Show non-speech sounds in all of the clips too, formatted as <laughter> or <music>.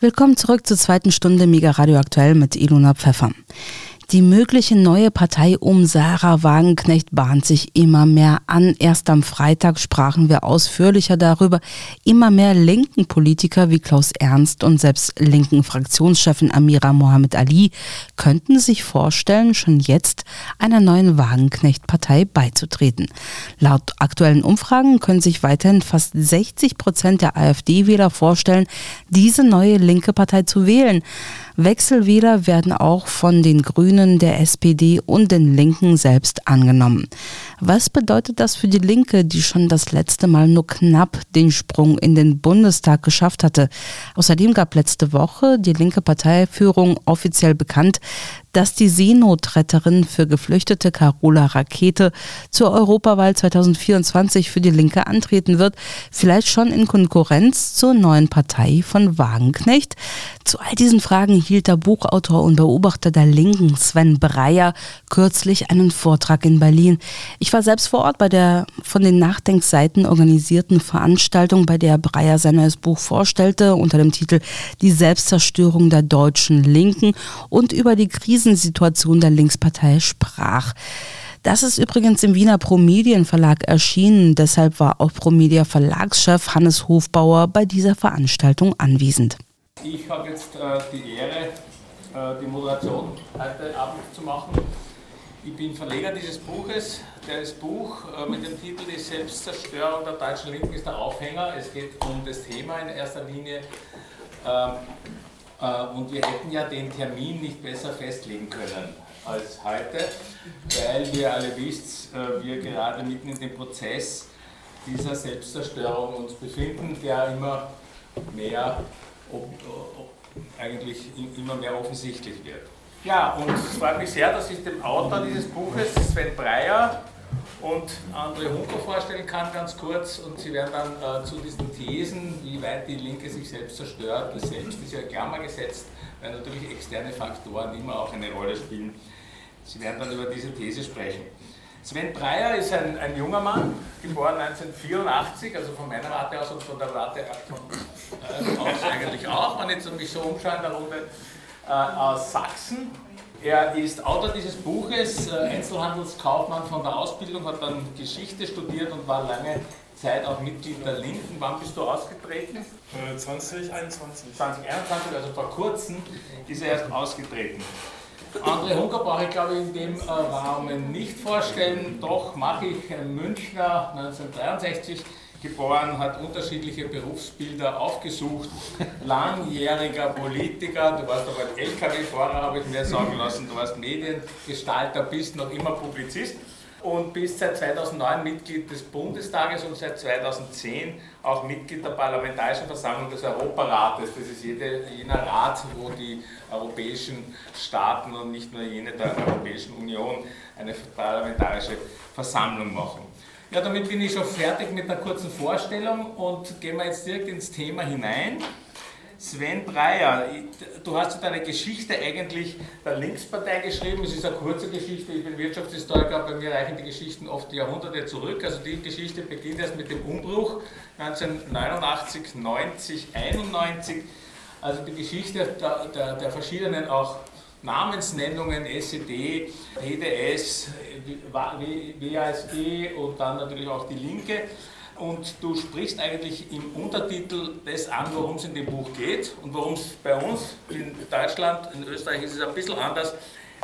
Willkommen zurück zur zweiten Stunde Mega Radio Aktuell mit Ilona Pfeffer. Die mögliche neue Partei um Sarah Wagenknecht bahnt sich immer mehr an. Erst am Freitag sprachen wir ausführlicher darüber. Immer mehr linken Politiker wie Klaus Ernst und selbst linken Fraktionschefin Amira Mohamed Ali könnten sich vorstellen, schon jetzt einer neuen Wagenknecht-Partei beizutreten. Laut aktuellen Umfragen können sich weiterhin fast 60 Prozent der AfD-Wähler vorstellen, diese neue linke Partei zu wählen. Wechselwähler werden auch von den Grünen, der SPD und den Linken selbst angenommen. Was bedeutet das für die Linke, die schon das letzte Mal nur knapp den Sprung in den Bundestag geschafft hatte? Außerdem gab letzte Woche die linke Parteiführung offiziell bekannt, dass die Seenotretterin für Geflüchtete Carola Rakete zur Europawahl 2024 für die Linke antreten wird, vielleicht schon in Konkurrenz zur neuen Partei von Wagenknecht. Zu all diesen Fragen hielt der Buchautor und Beobachter der Linken Sven Breyer kürzlich einen Vortrag in Berlin. Ich war selbst vor Ort bei der von den Nachdenkseiten organisierten Veranstaltung, bei der Breyer sein neues Buch vorstellte unter dem Titel Die Selbstzerstörung der deutschen Linken und über die Krisensituation der Linkspartei sprach. Das ist übrigens im Wiener Promedien Verlag erschienen. Deshalb war auch Promedia Verlagschef Hannes Hofbauer bei dieser Veranstaltung anwesend. Ich habe jetzt äh, die Ehre, äh, die Moderation heute Abend zu machen. Ich bin Verleger dieses Buches. Das Buch äh, mit dem Titel Die Selbstzerstörung der deutschen Linken ist der Aufhänger. Es geht um das Thema in erster Linie. Äh, und wir hätten ja den Termin nicht besser festlegen können als heute, weil wir alle wisst, äh, wir gerade mitten in dem Prozess dieser Selbstzerstörung uns befinden, der immer mehr eigentlich immer mehr offensichtlich wird. Ja, und es freut mich sehr, dass ich dem Autor dieses Buches, Sven Breyer, und André Hunker vorstellen kann, ganz kurz. Und Sie werden dann äh, zu diesen Thesen, wie weit die Linke sich selbst zerstört, das Selbst ist ja Klammer gesetzt, weil natürlich externe Faktoren immer auch eine Rolle spielen. Sie werden dann über diese These sprechen. Sven Breyer ist ein, ein junger Mann, geboren 1984, also von meiner Warte aus und von der Warte von, äh, aus eigentlich auch, wenn ich mich so umschaue in der Runde, äh, aus Sachsen. Er ist Autor dieses Buches, äh, Einzelhandelskaufmann von der Ausbildung, hat dann Geschichte studiert und war lange Zeit auch Mitglied der Linken. Wann bist du ausgetreten? 2021. 2021, also vor kurzem ist er erst ausgetreten. André Hunker brauche ich glaube ich in dem äh, Rahmen nicht vorstellen, doch mache ich Münchner 1963 geboren, hat unterschiedliche Berufsbilder aufgesucht, <laughs> langjähriger Politiker, du warst aber LKW-Fahrer, habe ich mir sagen lassen, du warst Mediengestalter, bist noch immer Publizist und bist seit 2009 Mitglied des Bundestages und seit 2010 auch Mitglied der Parlamentarischen Versammlung des Europarates. Das ist jede, jener Rat, wo die europäischen Staaten und nicht nur jene der Europäischen Union eine parlamentarische Versammlung machen. Ja, damit bin ich schon fertig mit einer kurzen Vorstellung und gehen wir jetzt direkt ins Thema hinein. Sven Breyer, du hast deine Geschichte eigentlich der Linkspartei geschrieben. Es ist eine kurze Geschichte. Ich bin Wirtschaftshistoriker, bei mir reichen die Geschichten oft Jahrhunderte zurück. Also die Geschichte beginnt erst mit dem Umbruch 1989, 90, 91. Also die Geschichte der, der, der verschiedenen auch Namensnennungen, SED, PDS, WASG und dann natürlich auch die Linke und du sprichst eigentlich im Untertitel das an, worum es in dem Buch geht und worum es bei uns in Deutschland, in Österreich ist es ein bisschen anders,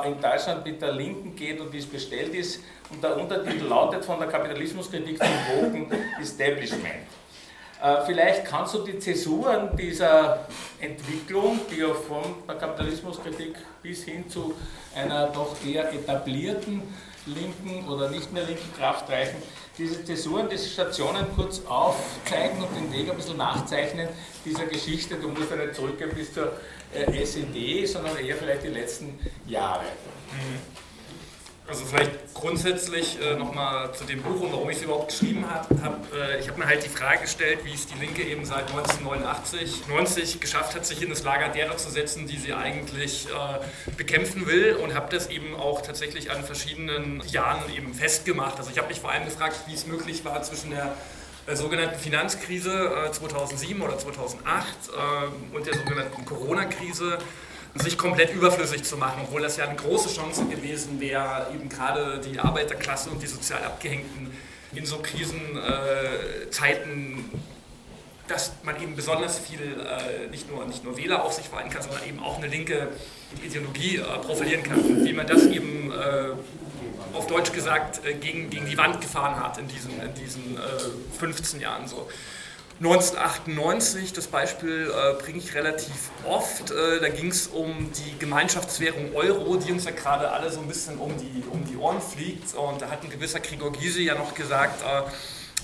in Deutschland mit der Linken geht und wie es bestellt ist. Und der Untertitel lautet von der Kapitalismuskritik zum Wogen Establishment. Äh, vielleicht kannst du die Zäsuren dieser Entwicklung, die ja von der Kapitalismuskritik bis hin zu einer doch eher etablierten linken oder nicht mehr linken Kraft reichen, diese Zäsuren, diese Stationen kurz aufzeigen und den Weg ein bisschen nachzeichnen dieser Geschichte. Du musst ja nicht zurückgehen bis zur äh, SED, sondern eher vielleicht die letzten Jahre. Mhm. Also vielleicht grundsätzlich äh, nochmal zu dem Buch und warum ich es überhaupt geschrieben habe. Hab, äh, ich habe mir halt die Frage gestellt, wie es die Linke eben seit 1989, 90 geschafft hat, sich in das Lager derer zu setzen, die sie eigentlich äh, bekämpfen will und habe das eben auch tatsächlich an verschiedenen Jahren eben festgemacht. Also ich habe mich vor allem gefragt, wie es möglich war zwischen der äh, sogenannten Finanzkrise 2007 oder 2008 und der sogenannten Corona-Krise sich komplett überflüssig zu machen, obwohl das ja eine große Chance gewesen wäre, eben gerade die Arbeiterklasse und die sozial Abgehängten in so Krisenzeiten, dass man eben besonders viel äh, nicht, nur, nicht nur Wähler auf sich vereinen kann, sondern eben auch eine linke Ideologie äh, profilieren kann, wie man das eben äh, auf Deutsch gesagt gegen, gegen die Wand gefahren hat in diesen, in diesen 15 Jahren so. 1998, das Beispiel äh, bringe ich relativ oft, äh, da ging es um die Gemeinschaftswährung Euro, die uns ja gerade alle so ein bisschen um die, um die Ohren fliegt. Und da hat ein gewisser Gregor Gysi ja noch gesagt, äh,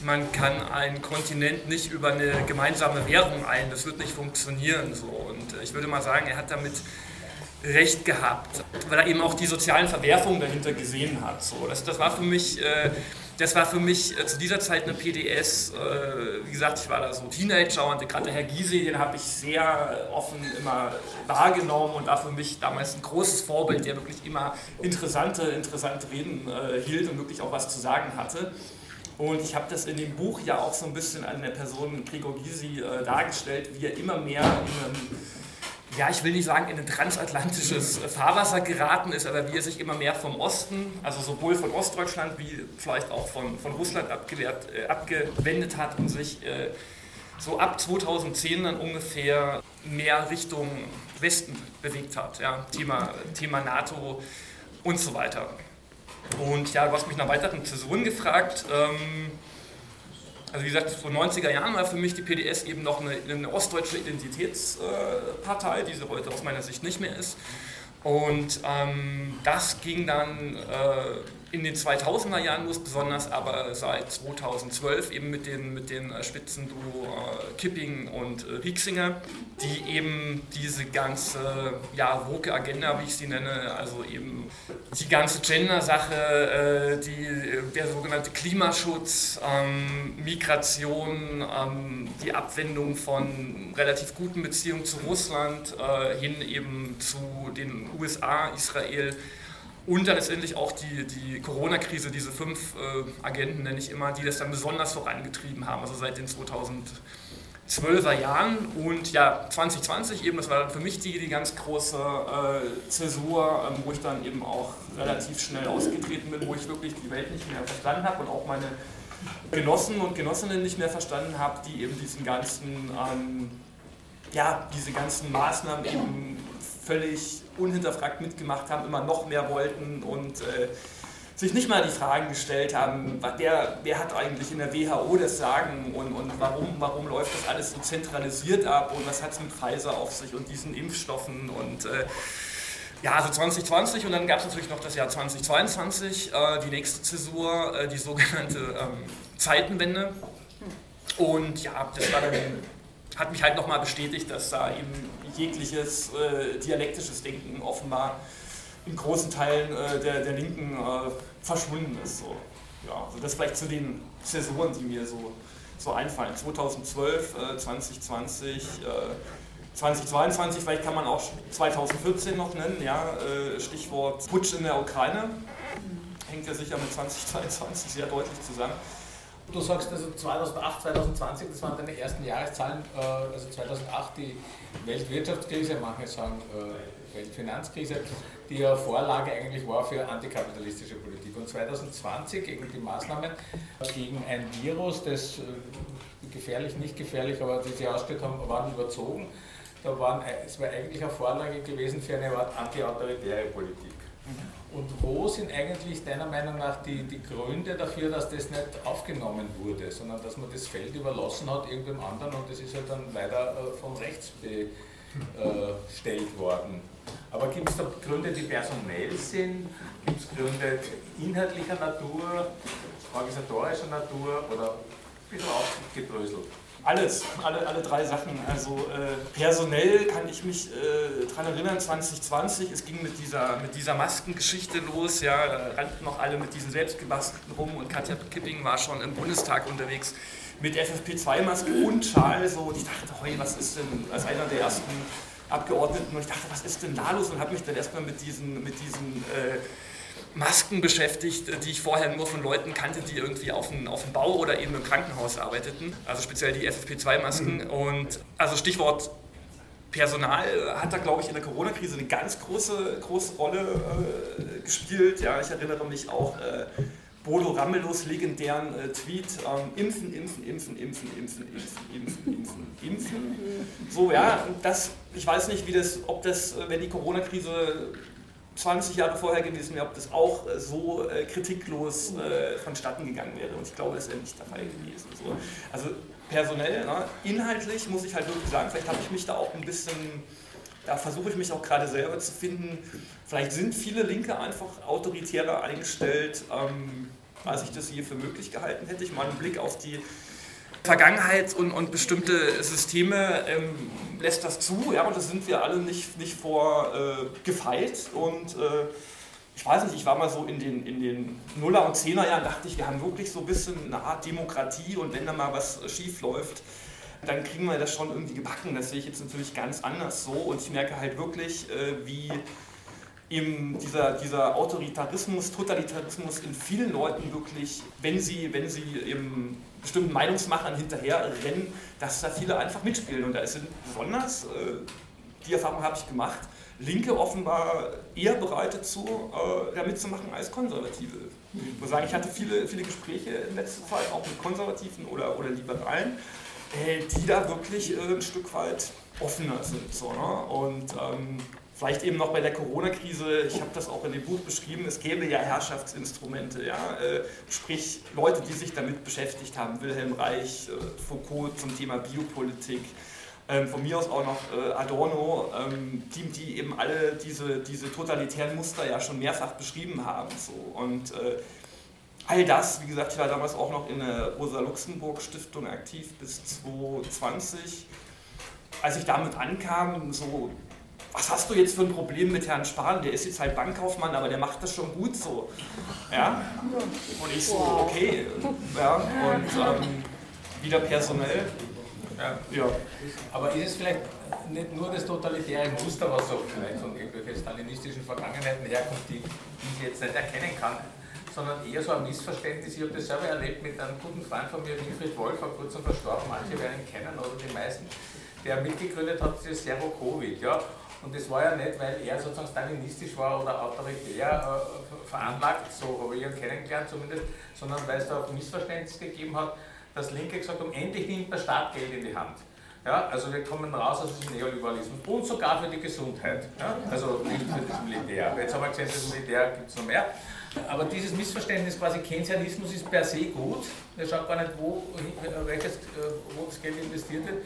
man kann einen Kontinent nicht über eine gemeinsame Währung ein, das wird nicht funktionieren. So. Und äh, ich würde mal sagen, er hat damit recht gehabt, weil er eben auch die sozialen Verwerfungen dahinter gesehen hat. So. Das, das war für mich äh, das war für mich äh, zu dieser Zeit eine PDS. Äh, wie gesagt, ich war da so Teenager und gerade Herr Giese, den habe ich sehr offen immer wahrgenommen und war für mich damals ein großes Vorbild, der wirklich immer interessante, interessante Reden äh, hielt und wirklich auch was zu sagen hatte. Und ich habe das in dem Buch ja auch so ein bisschen an der Person Gregor Gysi äh, dargestellt, wie er immer mehr in einem ja, ich will nicht sagen, in ein transatlantisches Fahrwasser geraten ist, aber wie er sich immer mehr vom Osten, also sowohl von Ostdeutschland wie vielleicht auch von, von Russland abgewehrt, äh, abgewendet hat und sich äh, so ab 2010 dann ungefähr mehr Richtung Westen bewegt hat. Ja, Thema, Thema NATO und so weiter. Und ja, du hast mich nach weiteren Zäsuren gefragt. Ähm, also wie gesagt, vor 90er Jahren war für mich die PDS eben noch eine, eine ostdeutsche Identitätspartei, die sie heute aus meiner Sicht nicht mehr ist. Und ähm, das ging dann äh, in den 2000er Jahren los, besonders aber seit 2012 eben mit den, mit den äh, Spitzenduo äh, Kipping und äh, Rieksinger, die eben diese ganze ja, woke Agenda, wie ich sie nenne, also eben die ganze Gender-Sache, äh, die, der sogenannte Klimaschutz, ähm, Migration, ähm, die Abwendung von relativ guten Beziehungen zu Russland äh, hin eben zu den USA, Israel, und dann letztendlich auch die, die Corona-Krise, diese fünf äh, Agenten nenne ich immer, die das dann besonders vorangetrieben haben, also seit den 2012er Jahren. Und ja, 2020 eben, das war dann für mich die, die ganz große äh, Zäsur, ähm, wo ich dann eben auch relativ schnell ausgetreten bin, wo ich wirklich die Welt nicht mehr verstanden habe und auch meine Genossen und Genossinnen nicht mehr verstanden habe, die eben diesen ganzen, ähm, ja, diese ganzen Maßnahmen eben völlig unhinterfragt mitgemacht haben, immer noch mehr wollten und äh, sich nicht mal die Fragen gestellt haben, wer, wer hat eigentlich in der WHO das Sagen und, und warum, warum läuft das alles so zentralisiert ab und was hat es mit Pfizer auf sich und diesen Impfstoffen und äh, ja, also 2020 und dann gab es natürlich noch das Jahr 2022, äh, die nächste Zäsur, äh, die sogenannte ähm, Zeitenwende. Und ja, das war dann, hat mich halt nochmal bestätigt, dass da eben jegliches äh, dialektisches Denken offenbar in großen Teilen äh, der, der Linken äh, verschwunden ist. So. Ja, also das vielleicht zu den Zäsuren, die mir so, so einfallen. 2012, 2020, 2022, vielleicht kann man auch 2014 noch nennen, ja, äh, Stichwort Putsch in der Ukraine. Hängt ja sicher mit 2022 sehr deutlich zusammen. Du sagst also 2008, 2020, das waren deine ersten Jahreszahlen, äh, also 2008 die Weltwirtschaftskrise, manche sagen äh, Weltfinanzkrise, die ja Vorlage eigentlich war für antikapitalistische Politik. Und 2020 gegen die Maßnahmen gegen ein Virus, das äh, gefährlich, nicht gefährlich, aber die sie ausgestellt haben, waren überzogen. Da waren, es war eigentlich eine Vorlage gewesen für eine Art antiautoritäre Politik. Und wo sind eigentlich deiner Meinung nach die, die Gründe dafür, dass das nicht aufgenommen wurde, sondern dass man das Feld überlassen hat irgendeinem anderen und das ist halt dann leider äh, von rechts bestellt worden. Aber gibt es da Gründe, die personell sind? Gibt es Gründe inhaltlicher Natur, organisatorischer Natur oder ein bisschen aufgedröselt? Alles, alle, alle drei Sachen. Also äh, personell kann ich mich äh, daran erinnern, 2020, es ging mit dieser, mit dieser Maskengeschichte los, ja, rannten noch alle mit diesen selbstgebastelten rum und Katja Kipping war schon im Bundestag unterwegs mit FFP2-Maske und Schal. So und ich dachte, hey, was ist denn, als einer der ersten Abgeordneten, und ich dachte, was ist denn da los? Und habe mich dann erstmal mit diesen, mit diesen äh, Masken beschäftigt, die ich vorher nur von Leuten kannte, die irgendwie auf dem, auf dem Bau oder eben im Krankenhaus arbeiteten. Also speziell die FFP2-Masken. Mhm. Und also Stichwort Personal hat da, glaube ich, in der Corona-Krise eine ganz große, große Rolle äh, gespielt. Ja, ich erinnere mich auch äh, Bodo Ramelos legendären äh, Tweet, ähm, impfen, impfen, impfen, impfen, impfen, impfen, impfen, impfen, impfen. So, ja, das, ich weiß nicht, wie das, ob das, äh, wenn die Corona-Krise 20 Jahre vorher gewesen wäre, ob das auch äh, so äh, kritiklos äh, vonstatten gegangen wäre. Und ich glaube, das wäre nicht der Fall gewesen. So. Also personell, ne, inhaltlich muss ich halt wirklich sagen, vielleicht habe ich mich da auch ein bisschen, da versuche ich mich auch gerade selber zu finden. Vielleicht sind viele Linke einfach autoritärer eingestellt, ähm, als ich das je für möglich gehalten hätte. Ich meine, einen Blick auf die Vergangenheit und, und bestimmte Systeme ähm, lässt das zu, ja, und das sind wir alle nicht, nicht vor äh, gefeit. Und äh, ich weiß nicht, ich war mal so in den, in den Nuller- und Zehnerjahren, dachte ich, wir haben wirklich so ein bisschen eine Art Demokratie und wenn da mal was schief läuft, dann kriegen wir das schon irgendwie gebacken. Das sehe ich jetzt natürlich ganz anders so und ich merke halt wirklich, äh, wie eben dieser, dieser Autoritarismus, Totalitarismus in vielen Leuten wirklich, wenn sie, wenn sie eben bestimmten Meinungsmachern hinterher rennen, dass da viele einfach mitspielen. Und da sind besonders, äh, die Erfahrung habe ich gemacht, Linke offenbar eher bereit dazu, äh, da mitzumachen als Konservative. Ich muss sagen, ich hatte viele, viele Gespräche in letzter Zeit, auch mit Konservativen oder, oder Liberalen, äh, die da wirklich äh, ein Stück weit offener sind. So, ne? Und ähm, Vielleicht eben noch bei der Corona-Krise, ich habe das auch in dem Buch beschrieben, es gäbe ja Herrschaftsinstrumente, ja? Äh, sprich Leute, die sich damit beschäftigt haben, Wilhelm Reich, äh, Foucault zum Thema Biopolitik, ähm, von mir aus auch noch äh, Adorno, ähm, die, die eben alle diese, diese totalitären Muster ja schon mehrfach beschrieben haben. So. Und all das, wie gesagt, ich war damals auch noch in der Rosa-Luxemburg-Stiftung aktiv bis 2020. Als ich damit ankam, so was hast du jetzt für ein Problem mit Herrn Spahn? Der ist jetzt halt Bankkaufmann, aber der macht das schon gut so. Ja? Und ich so, okay. Ja, und ähm, wieder personell. Ja. Aber ist es vielleicht nicht nur das totalitäre Muster, was so vielleicht von irgendwelchen stalinistischen Vergangenheiten herkommt, die, ich jetzt nicht erkennen kann, sondern eher so ein Missverständnis. Ich habe das selber erlebt mit einem guten Freund von mir, Wilfried Wolf, vor kurzem verstorben, manche werden ihn kennen oder die meisten, der mitgegründet hat, dieses Zero Covid. Ja? Und das war ja nicht, weil er sozusagen stalinistisch war oder autoritär äh, veranlagt, so habe ich ihn kennengelernt zumindest, sondern weil es da ein Missverständnis gegeben hat, dass Linke gesagt haben, endlich nimmt der Staat Geld in die Hand. Ja, also wir kommen raus aus diesem Neoliberalismus und sogar für die Gesundheit. Ja, also nicht für das Militär. Jetzt haben wir gesehen, das Militär gibt es noch mehr. Aber dieses Missverständnis quasi Keynesianismus ist per se gut. Er schaut gar nicht, wo, welches, äh, wo das Geld investiert wird.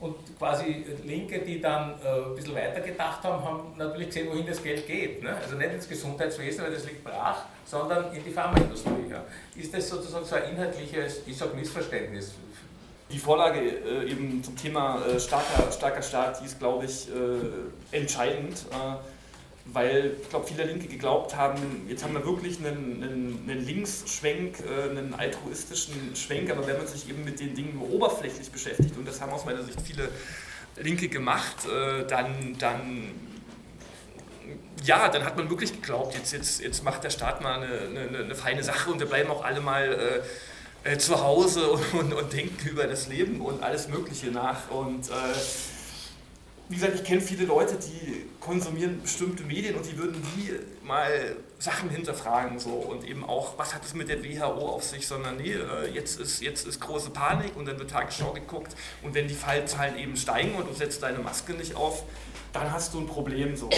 Und quasi Linke, die dann äh, ein bisschen weiter gedacht haben, haben natürlich gesehen, wohin das Geld geht. Ne? Also nicht ins Gesundheitswesen, weil das liegt brach, sondern in die Pharmaindustrie. Ja. Ist das sozusagen so ein inhaltliches, ich sage Missverständnis? Die Vorlage äh, eben zum Thema äh, starker, starker Staat, die ist, glaube ich, äh, entscheidend äh, weil ich glaube, viele Linke geglaubt haben, jetzt haben wir wirklich einen, einen, einen Linksschwenk, äh, einen altruistischen Schwenk, aber wenn man sich eben mit den Dingen nur oberflächlich beschäftigt, und das haben aus meiner Sicht viele Linke gemacht, äh, dann, dann ja, dann hat man wirklich geglaubt, jetzt, jetzt, jetzt macht der Staat mal eine, eine, eine feine Sache und wir bleiben auch alle mal äh, äh zu Hause und, und, und, denken über das Leben und alles Mögliche nach. Und äh, wie gesagt, ich kenne viele Leute, die konsumieren bestimmte Medien und die würden nie mal Sachen hinterfragen so und eben auch, was hat es mit der WHO auf sich, sondern nee, äh, jetzt ist, jetzt ist große Panik und dann wird Tagesschau geguckt und wenn die Fallzahlen eben steigen und du setzt deine Maske nicht auf, dann hast du ein Problem so.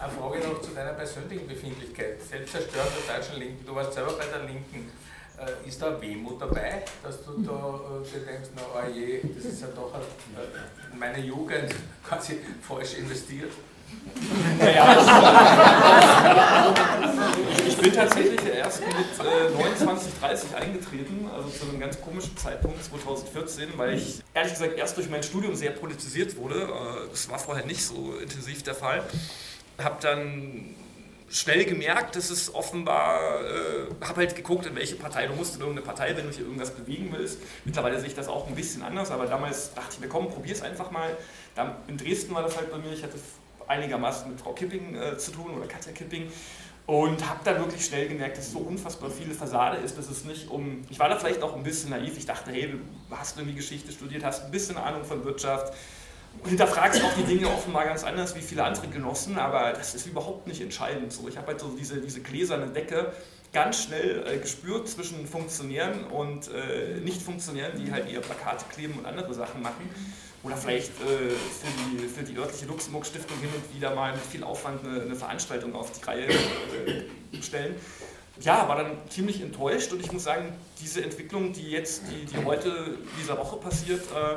Eine Frage noch zu deiner persönlichen Befindlichkeit. Selbstzerstörung der deutschen Linken. Du warst selber bei der Linken. Äh, ist da Wehmut dabei, dass du da äh, denkst, na oh je, das ist ja doch äh, meine Jugend quasi <laughs> falsch investiert? Naja, ich bin tatsächlich erst mit äh, 29, 30 eingetreten, also zu einem ganz komischen Zeitpunkt, 2014, weil ich ehrlich gesagt erst durch mein Studium sehr politisiert wurde. Das war vorher nicht so intensiv der Fall. Habe dann schnell gemerkt, dass es offenbar, äh, habe halt geguckt, in welche Partei, du musst in irgendeine Partei, wenn du hier irgendwas bewegen willst. Mittlerweile sehe ich das auch ein bisschen anders, aber damals dachte ich mir, komm, probier es einfach mal. Dann, in Dresden war das halt bei mir, ich hatte einigermaßen mit Frau Kipping äh, zu tun oder Katja Kipping und habe dann wirklich schnell gemerkt, dass es so unfassbar viele Fassade ist, dass es nicht um. Ich war da vielleicht auch ein bisschen naiv. Ich dachte, hey, du hast irgendwie Geschichte studiert, hast ein bisschen Ahnung von Wirtschaft, hinterfragst auch die Dinge offenbar ganz anders wie viele andere Genossen, aber das ist überhaupt nicht entscheidend. So, ich habe halt so diese, diese gläserne Decke ganz schnell äh, gespürt zwischen Funktionären und äh, Nicht-Funktionären, die halt ihre Plakate kleben und andere Sachen machen. Oder vielleicht äh, für, die, für die örtliche Luxemburg-Stiftung hin und wieder mal mit viel Aufwand eine, eine Veranstaltung auf die Reihe äh, stellen. Ja, war dann ziemlich enttäuscht und ich muss sagen, diese Entwicklung, die jetzt, die, die heute dieser Woche passiert, äh,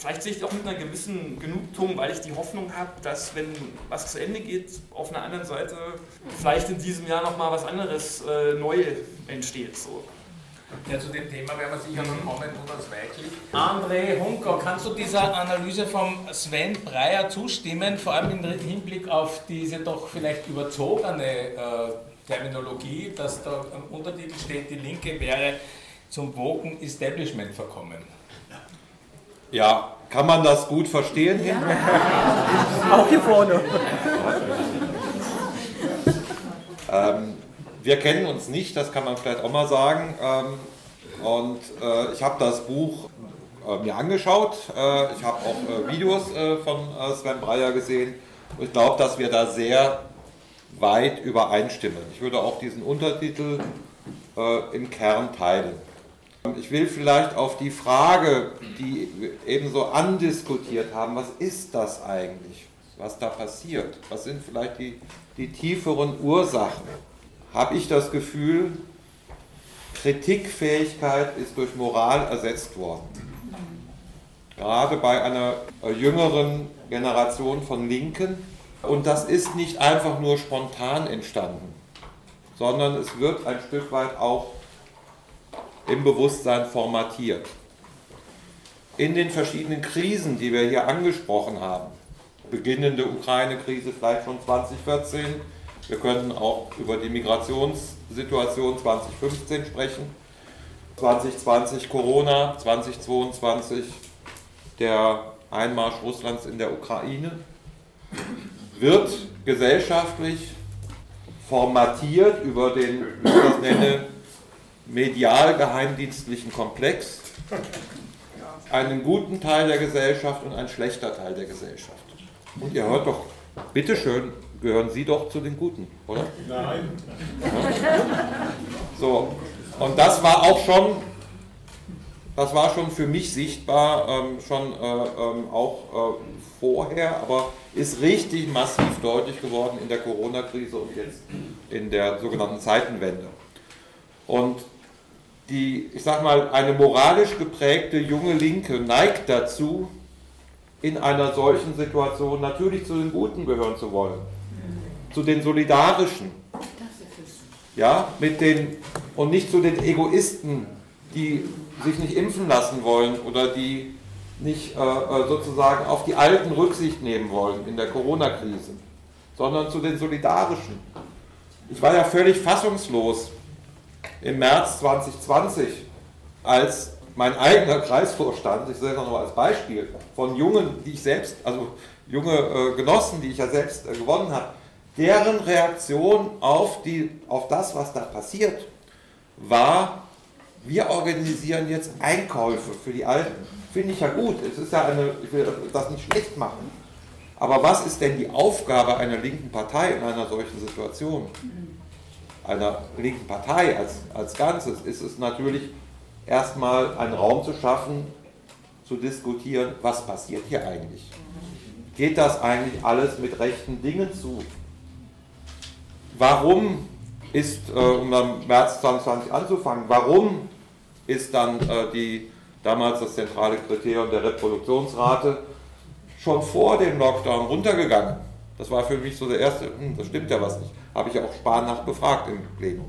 Vielleicht sehe ich auch mit einer gewissen Genugtuung, weil ich die Hoffnung habe, dass wenn was zu Ende geht, auf einer anderen Seite vielleicht in diesem Jahr nochmal was anderes äh, neu entsteht. So. Ja, zu dem Thema werden wir sicher noch kommen, Thomas Weichlich. André Hunker, kannst du dieser Analyse von Sven Breyer zustimmen, vor allem im Hinblick auf diese doch vielleicht überzogene äh, Terminologie, dass da am Untertitel steht, die Linke wäre zum Woken Establishment verkommen? Ja, kann man das gut verstehen? Ja. <laughs> Auch hier vorne. ähm, wir kennen uns nicht, das kann man vielleicht auch mal sagen. Ähm, und äh, ich habe das Buch äh, mir angeschaut. Äh, ich habe auch äh, Videos äh, von äh, Sven Breyer gesehen. Und ich glaube, dass wir da sehr weit übereinstimmen. Ich würde auch diesen Untertitel im Kern teilen. Ich will vielleicht auf die Frage, die wir eben so andiskutiert haben, was ist das eigentlich, was da passiert? Was sind vielleicht die, die tieferen Ursachen? Habe ich das Gefühl, Kritikfähigkeit ist durch Moral ersetzt worden. Gerade bei einer jüngeren Generation von Linken. Und das ist nicht einfach nur spontan entstanden, sondern es wird ein Stück weit auch im Bewusstsein formatiert. In den verschiedenen Krisen, die wir hier angesprochen haben, beginnende Ukraine-Krise vielleicht schon 2014, wir könnten auch über die Migrationssituation 2015 sprechen, 2020 Corona, 2022 der Einmarsch Russlands in der Ukraine, wird gesellschaftlich formatiert über den, wie ich das nenne, medial-geheimdienstlichen Komplex, <laughs> einen guten Teil der Gesellschaft und einen schlechter Teil der Gesellschaft. Und ihr hört doch, bitteschön, gehören Sie doch zu den Guten, oder? Nein. <laughs> So, und das war auch schon, das war schon für mich sichtbar, ähm, schon äh, ähm, auch äh, vorher, aber ist richtig massiv deutlich geworden in der Corona-Krise und jetzt in der sogenannten Zeitenwende. Und die, ich sag mal, eine moralisch geprägte junge Linke neigt dazu, in einer solchen Situation natürlich zu den Guten gehören zu wollen, zu den Solidarischen, ja, mit den und nicht zu den Egoisten, die sich nicht impfen lassen wollen oder die nicht äh, äh sozusagen auf die Alten Rücksicht nehmen wollen in der Corona-Krise, sondern zu den Solidarischen. Ich war ja völlig fassungslos, im März 2020, als mein eigener Kreisvorstand, ich sage das noch als Beispiel, von Jungen, die ich selbst, also junge äh, Genossen, die ich ja selbst äh, gewonnen habe, deren Reaktion auf, die, auf das, was da passiert, war, wir organisieren jetzt Einkäufe für die Alten. Finde ich ja gut. Es ist ja eine, ich will das nicht schlecht machen. Aber was ist denn die Aufgabe einer linken Partei in einer solchen Situation? Einer linken Partei als, als Ganzes ist es natürlich erstmal einen Raum zu schaffen, zu diskutieren, was passiert hier eigentlich. Geht das eigentlich alles mit rechten Dingen zu? Warum ist, äh, um am März 2020 anzufangen, warum ist dann äh, die, damals das zentrale Kriterium der Reproduktionsrate schon vor dem Lockdown runtergegangen? Das war für mich so der erste, hm, das stimmt ja was nicht habe ich auch Spahn nach befragt im Plenum.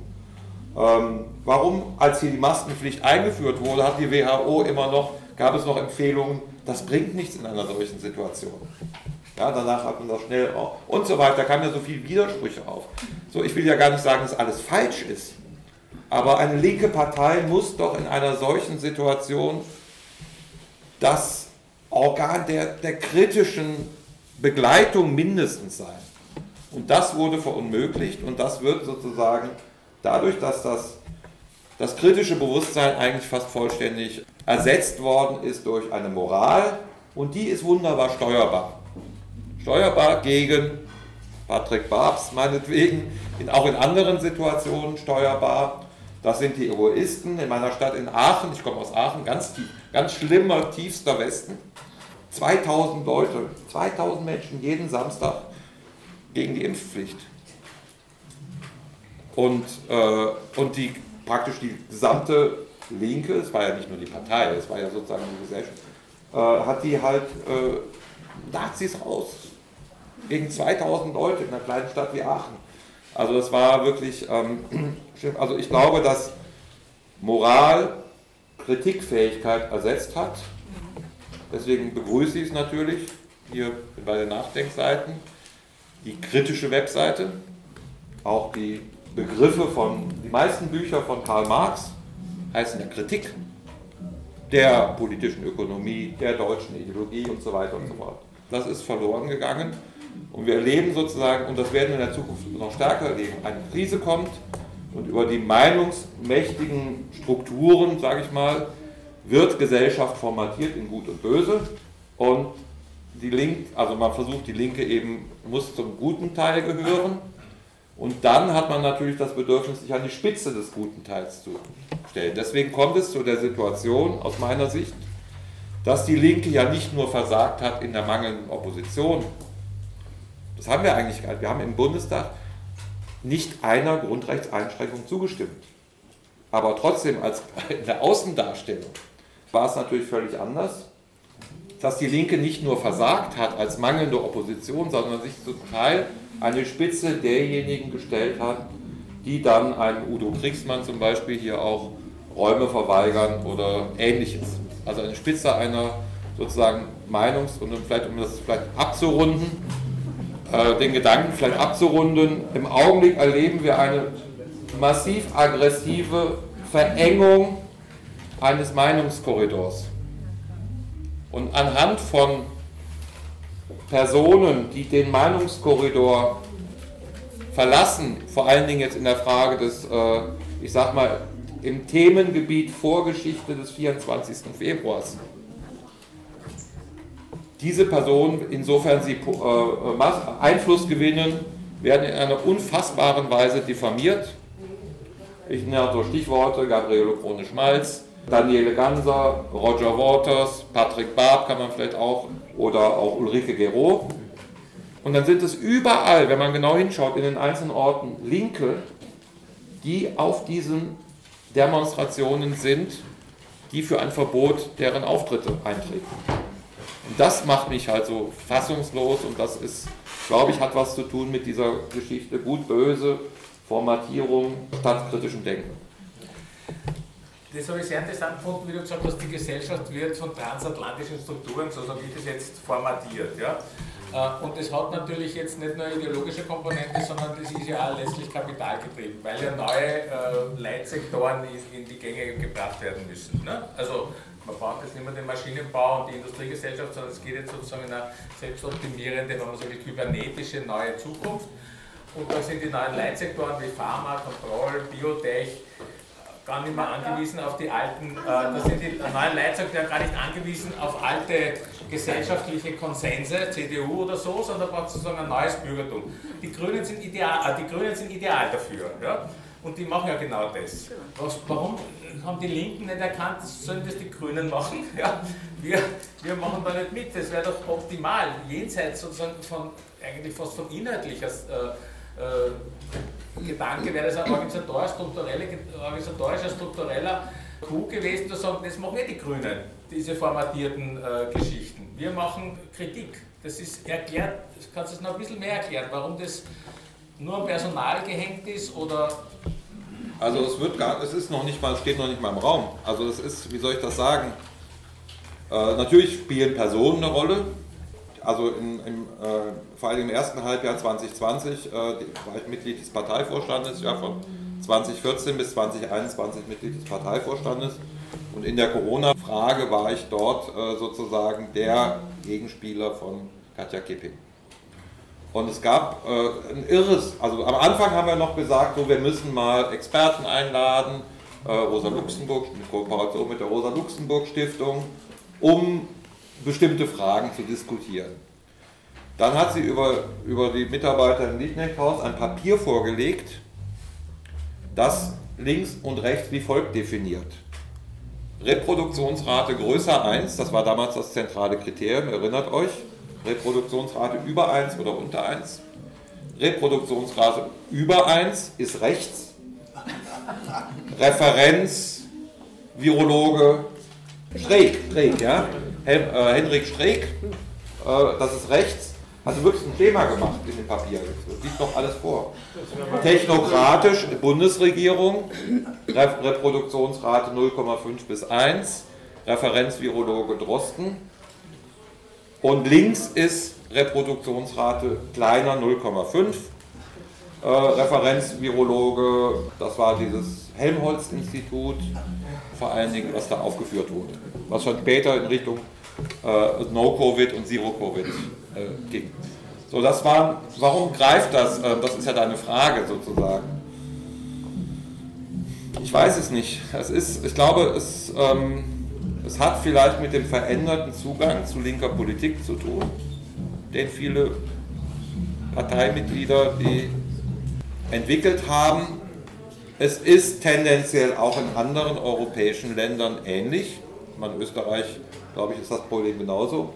Ähm, warum, als hier die Maskenpflicht eingeführt wurde, hat die WHO immer noch, gab es noch Empfehlungen, das bringt nichts in einer solchen Situation. Ja, danach hat man das schnell auch und so weiter, da kamen ja so viele Widersprüche auf. So, ich will ja gar nicht sagen, dass alles falsch ist, aber eine linke Partei muss doch in einer solchen Situation das Organ der, der kritischen Begleitung mindestens sein. Und das wurde verunmöglicht und das wird sozusagen dadurch, dass das, das kritische Bewusstsein eigentlich fast vollständig ersetzt worden ist durch eine Moral und die ist wunderbar steuerbar. Steuerbar gegen Patrick Babs meinetwegen, in, auch in anderen Situationen steuerbar. Das sind die Egoisten in meiner Stadt in Aachen. Ich komme aus Aachen, ganz, tief, ganz schlimmer, tiefster Westen. 2000 Leute, 2000 Menschen jeden Samstag gegen die Impfpflicht. Und, äh, und die praktisch die gesamte Linke, es war ja nicht nur die Partei, es war ja sozusagen die Gesellschaft, äh, hat die halt äh, Nazis raus. Gegen 2000 Leute in einer kleinen Stadt wie Aachen. Also das war wirklich ähm. <clears throat> Also ich glaube, dass Moral Kritikfähigkeit ersetzt hat. Deswegen begrüße ich es natürlich hier bei den Nachdenkseiten die kritische Webseite, auch die Begriffe von, die meisten Bücher von Karl Marx heißen ja Kritik der politischen Ökonomie, der deutschen Ideologie und so weiter und so fort. Das ist verloren gegangen und wir erleben sozusagen, und das werden wir in der Zukunft noch stärker erleben, eine Krise kommt und über die meinungsmächtigen Strukturen, sage ich mal, wird Gesellschaft formatiert in Gut und Böse und die Link, also man versucht die Linke eben, muss zum guten Teil gehören. Und dann hat man natürlich das Bedürfnis, sich an die Spitze des guten Teils zu stellen. Deswegen kommt es zu der Situation aus meiner Sicht, dass die Linke ja nicht nur versagt hat in der mangelnden Opposition. Das haben wir eigentlich gehabt. Wir haben im Bundestag nicht einer Grundrechtseinschränkung zugestimmt. Aber trotzdem als <laughs> in der Außendarstellung war es natürlich völlig anders dass die Linke nicht nur versagt hat als mangelnde Opposition, sondern sich zum Teil an die Spitze derjenigen gestellt hat, die dann einem Udo Kriegsmann zum Beispiel hier auch Räume verweigern oder ähnliches. Also eine Spitze einer sozusagen Meinungs- und vielleicht, um das vielleicht abzurunden, äh, den Gedanken vielleicht abzurunden, im Augenblick erleben wir eine massiv aggressive Verengung eines Meinungskorridors. Und anhand von Personen, die den Meinungskorridor verlassen, vor allen Dingen jetzt in der Frage des, äh, ich sag mal, im Themengebiet Vorgeschichte des 24. Februars. Diese Personen, insofern sie äh, Einfluss gewinnen, werden in einer unfassbaren Weise diffamiert. Ich nenne so Stichworte, Gabriele Krone-Schmalz, Daniele Ganser, Roger Waters, Patrick Barb kann man vielleicht auch oder auch Ulrike Gero. Und dann sind es überall, wenn man genau hinschaut, in den einzelnen Orten Linke, die auf diesen Demonstrationen sind, die für ein Verbot deren Auftritte eintreten. Und das macht mich halt so fassungslos und das ist, glaube ich, hat was zu tun mit dieser Geschichte gut-böse, Formatierung statt kritischem Denken. Das habe ich sehr interessant gefunden, wie du gesagt hast, die Gesellschaft wird von transatlantischen Strukturen, so ich das jetzt, formatiert. Ja? Äh, und das hat natürlich jetzt nicht nur ideologische Komponente, sondern das ist ja auch letztlich kapitalgetrieben, weil ja neue äh, Leitsektoren in die Gänge gebracht werden müssen. Ne? Also man braucht jetzt nicht mehr den Maschinenbau und die Industriegesellschaft, sondern es geht jetzt sozusagen in eine selbstoptimierende, wenn man so will, kybernetische neue Zukunft. Und da sind die neuen Leitsektoren wie Pharma, Kontroll, Biotech, gar nicht mehr angewiesen auf die alten, äh, da sind die neuen Leitsätze gar nicht angewiesen auf alte gesellschaftliche Konsense, CDU oder so, sondern braucht sozusagen ein neues Bürgertum. Die Grünen sind ideal, äh, die Grünen sind ideal dafür. Ja? Und die machen ja genau das. Was, warum haben die Linken nicht erkannt, sollen das die Grünen machen? <laughs> Ja? Wir, wir machen da nicht mit, das wäre doch optimal, jenseits sozusagen von, eigentlich fast von inhaltlicher äh, Gedanke wäre das ein organisatorisch, organisatorischer, struktureller Coup gewesen, zu sagen, das machen wir die Grünen, diese formatierten äh, Geschichten. Wir machen Kritik. Das ist erklärt, kannst du es noch ein bisschen mehr erklären, warum das nur am Personal gehängt ist oder also es wird gar, es ist noch nicht mal, steht noch nicht mal im Raum. Also es ist, wie soll ich das sagen? Äh, natürlich spielen Personen eine Rolle, also in, im, äh, vor allem im ersten Halbjahr 2020 äh, war ich Mitglied des Parteivorstandes, ja, von 2014 bis 2021 Mitglied des Parteivorstandes. Und in der Corona-Frage war ich dort äh, sozusagen der Gegenspieler von Katja Kipping. Und es gab äh, ein irres, also am Anfang haben wir noch gesagt, so wir müssen mal Experten einladen, äh, Rosa Luxemburg, in Kooperation mit der Rosa Luxemburg Stiftung, um bestimmte Fragen zu diskutieren. Dann hat sie über, über die Mitarbeiter im Liebknechthaus ein Papier vorgelegt, das links und rechts wie folgt definiert. Reproduktionsrate größer 1, das war damals das zentrale Kriterium, erinnert euch. Reproduktionsrate über 1 oder unter 1. Reproduktionsrate über 1 ist rechts. Referenz, Virologe, Streeck, Streeck ja? Hen äh, Henrik Streeck, äh, das ist rechts. Hat wirklich ein Thema gemacht in dem Papier. Das liegt doch alles vor. Technokratisch, Bundesregierung, Reproduktionsrate 0,5 bis 1, Referenzvirologe Drosten. Und links ist Reproduktionsrate kleiner 0,5. Äh, Referenzvirologe, das war dieses Helmholtz-Institut, vor allen Dingen, was da aufgeführt wurde. Was schon später in Richtung äh, No-Covid und Zero-Covid äh, ging. So, das war, warum greift das? Äh, das ist ja deine Frage sozusagen. Ich weiß es nicht. Es ist, ich glaube, es, ähm, es hat vielleicht mit dem veränderten Zugang zu linker Politik zu tun, den viele Parteimitglieder, die entwickelt haben. Es ist tendenziell auch in anderen europäischen Ländern ähnlich. Man Österreich, glaube ich, ist das Problem genauso.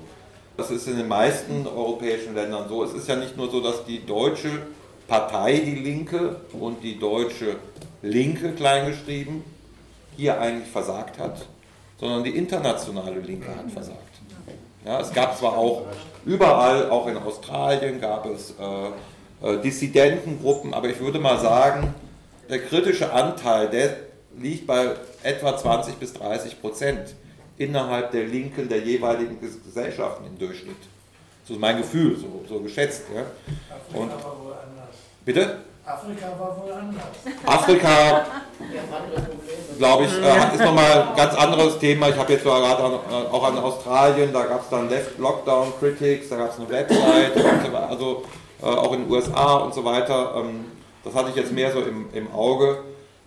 Das ist in den meisten europäischen Ländern so. Es ist ja nicht nur so, dass die deutsche Partei, die Linke, und die deutsche Linke kleingeschrieben, hier eigentlich versagt hat, sondern die internationale Linke hat versagt. Ja, es gab zwar auch überall, auch in Australien gab es äh, Dissidentengruppen, aber ich würde mal sagen, der kritische Anteil, der liegt bei etwa 20 bis 30 Prozent innerhalb der Linken der jeweiligen Gesellschaften im Durchschnitt. So ist mein Gefühl, so, so geschätzt. Ja. Und, Afrika war wohl anders. Bitte? Afrika war wohl anders. Afrika, glaube ich, äh, ist nochmal ein ganz anderes Thema. Ich habe jetzt gerade äh, auch an Australien, da gab es dann Left Lockdown Critics, da gab es eine Website, also äh, auch in den USA und so weiter. Ähm, das hatte ich jetzt mehr so im, im Auge.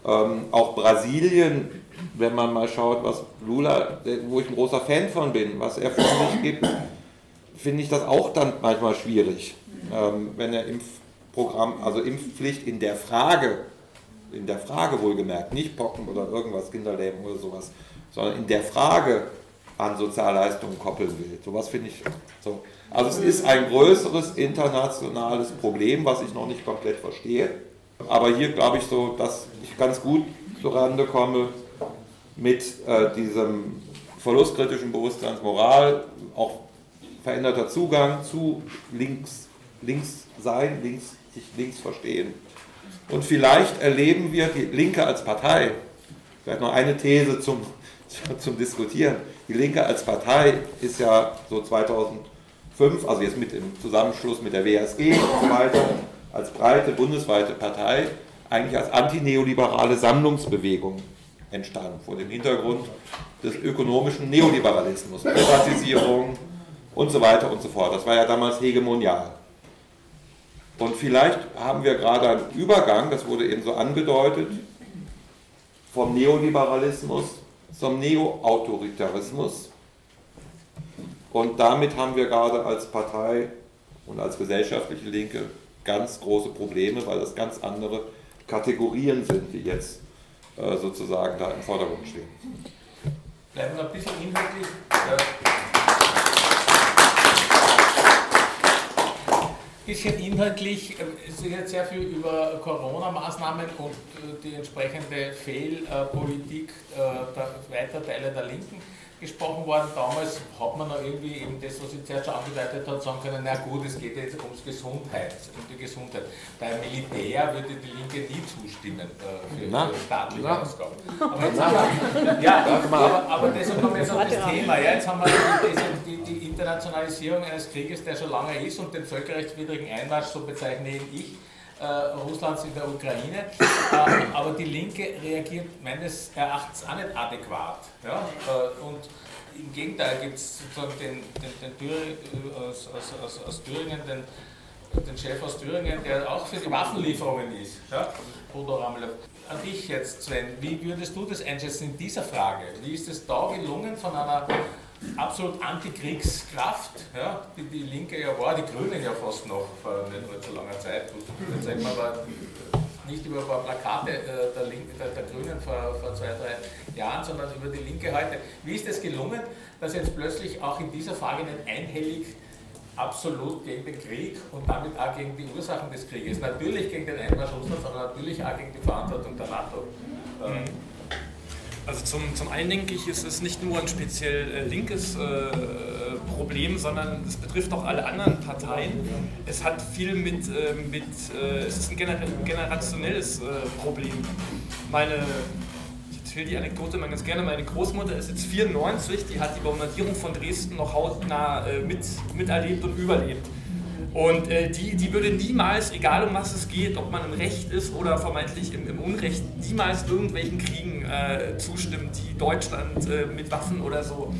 Ähm, auch Brasilien wenn man mal schaut, was Lula, wo ich ein großer Fan von bin, was er von sich gibt, finde ich das auch dann manchmal schwierig. Ähm, wenn er Impfprogramm, also Impfpflicht in der Frage, in der Frage wohlgemerkt, nicht Pocken oder irgendwas, Kinderlähmung oder sowas, sondern in der Frage an Sozialleistungen koppeln will. Sowas finde ich so. Also es ist ein größeres internationales Problem, was ich noch nicht komplett verstehe. Aber hier glaube ich so, dass ich ganz gut zurande komme, mit äh, diesem verlustkritischen Bewusstseinsmoral, auch veränderter Zugang zu links, links sein, links, sich links verstehen. Und vielleicht erleben wir die Linke als Partei, vielleicht noch eine These zum, <laughs> zum Diskutieren. Die Linke als Partei ist ja so 2005, also jetzt mit im Zusammenschluss mit der WSG und so weiter, als breite bundesweite Partei, eigentlich als antineoliberale Sammlungsbewegung entstanden, vor dem Hintergrund des ökonomischen Neoliberalismus, Privatisierung und so weiter und so fort. Das war ja damals hegemonial. Und vielleicht haben wir gerade einen Übergang, das wurde eben so angedeutet, vom Neoliberalismus zum Neoautoritarismus. Und damit haben wir gerade als Partei und als gesellschaftliche Linke ganz große Probleme, weil das ganz andere Kategorien sind, die jetzt äh, sozusagen da im Vordergrund stehen. Bleiben wir ein bisschen inhaltlich. Bisschen inhaltlich, äh, es ist jetzt sehr viel über Corona-Maßnahmen und äh, die entsprechende Fehlpolitik der weiter Teile der Linken gesprochen worden. Damals hat man noch irgendwie eben das, was ich zuerst schon angedeutet habe, sagen können, na gut, es geht jetzt ums Gesundheit, um die Gesundheit. Beim Militär würde die Linke nie zustimmen äh, für, für, staatliche na. Ausgaben. <laughs> Aber, jetzt haben wir, ja, aber, aber deshalb kommen wir jetzt auf das Thema. Ja, jetzt haben wir die, die, die Internationalisierung eines Krieges, der schon lange ist und den völkerrechtswidrigen Einmarsch, so bezeichne ich, Russlands in der Ukraine. Äh, aber die Linke reagiert meines Erachtens auch nicht adäquat. Ja? Äh, und im Gegenteil gibt es sozusagen den, den, den Thüring, aus, aus, aus, aus, Thüringen den den Chef aus Thüringen, der auch für die Waffenlieferungen ist, ja, Bodo Ramelow. An dich jetzt, Sven, wie würdest du das einschätzen in dieser Frage? Wie ist es da gelungen von einer absolut Antikriegskraft, ja, die die Linke ja war, die Grünen ja fast noch vor nicht allzu langer Zeit. Jetzt sagen wir aber nicht über ein paar Plakate äh, der, Linke, der, der Grünen vor, vor zwei, drei Jahren, sondern über die Linke heute. Wie ist es gelungen, dass jetzt plötzlich auch in dieser Frage nicht einhellig absolut gegen den Krieg und damit auch gegen die Ursachen des Krieges. Natürlich gegen den Einmarsch Russlands, aber natürlich auch gegen die Verantwortung der NATO. Ähm, also zum, zum einen denke ich, ist es nicht nur ein speziell äh, linkes äh, Problem, sondern es betrifft auch alle anderen Parteien. Es hat viel mit, äh, mit es ist ein gener generationelles äh, Problem. Meine erzähle die Anekdote mal ganz gerne. Meine Großmutter ist jetzt 94, die hat die Bombardierung von Dresden noch hautnah äh, mit, miterlebt und überlebt. Und äh, die, die würde niemals, egal um was es geht, ob man im Recht ist oder vermeintlich im, im Unrecht, niemals irgendwelchen Kriegen äh, zustimmen, die Deutschland äh, mit Waffen oder so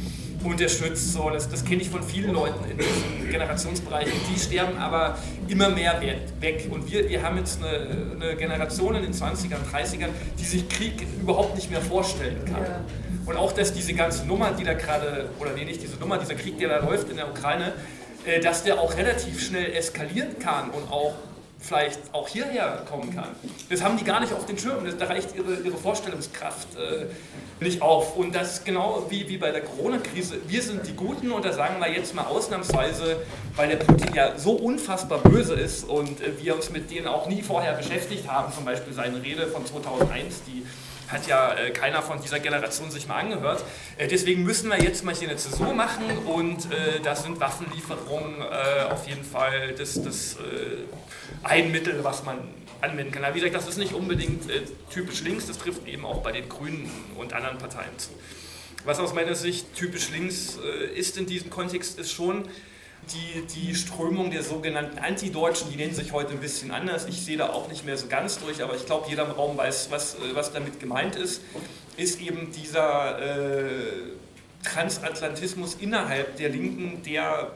unterstützt. So, das, das kenne ich von vielen Leuten in diesem Generationsbereich. Und die sterben aber immer mehr weg. Und wir, wir haben jetzt eine, eine Generation in den 20ern, 30ern, die sich Krieg überhaupt nicht mehr vorstellen kann. Ja. Und auch, dass diese ganze Nummer, die da gerade, oder nee, nicht diese Nummer, dieser Krieg, der da läuft in der Ukraine, dass der auch relativ schnell eskalieren kann und auch vielleicht auch hierher kommen kann. Das haben die gar nicht auf den Schirm, da reicht ihre, ihre Vorstellungskraft äh, nicht auf. Und das ist genau wie, wie bei der Corona-Krise. Wir sind die Guten und da sagen wir jetzt mal ausnahmsweise, weil der Putin ja so unfassbar böse ist und äh, wir uns mit denen auch nie vorher beschäftigt haben, zum Beispiel seine Rede von 2001, die hat ja äh, keiner von dieser Generation sich mal angehört. Äh, deswegen müssen wir jetzt mal hier eine Zäsur machen und äh, da sind Waffenlieferungen äh, auf jeden Fall das, das äh, ein Mittel, was man anwenden kann. Aber wie gesagt, das ist nicht unbedingt äh, typisch links, das trifft eben auch bei den Grünen und anderen Parteien zu. Was aus meiner Sicht typisch links ist in diesem Kontext, ist schon, die, die Strömung der sogenannten Anti-Deutschen, die nennen sich heute ein bisschen anders. Ich sehe da auch nicht mehr so ganz durch, aber ich glaube, jeder im Raum weiß, was, äh, was damit gemeint ist, ist eben dieser äh, Transatlantismus innerhalb der Linken, der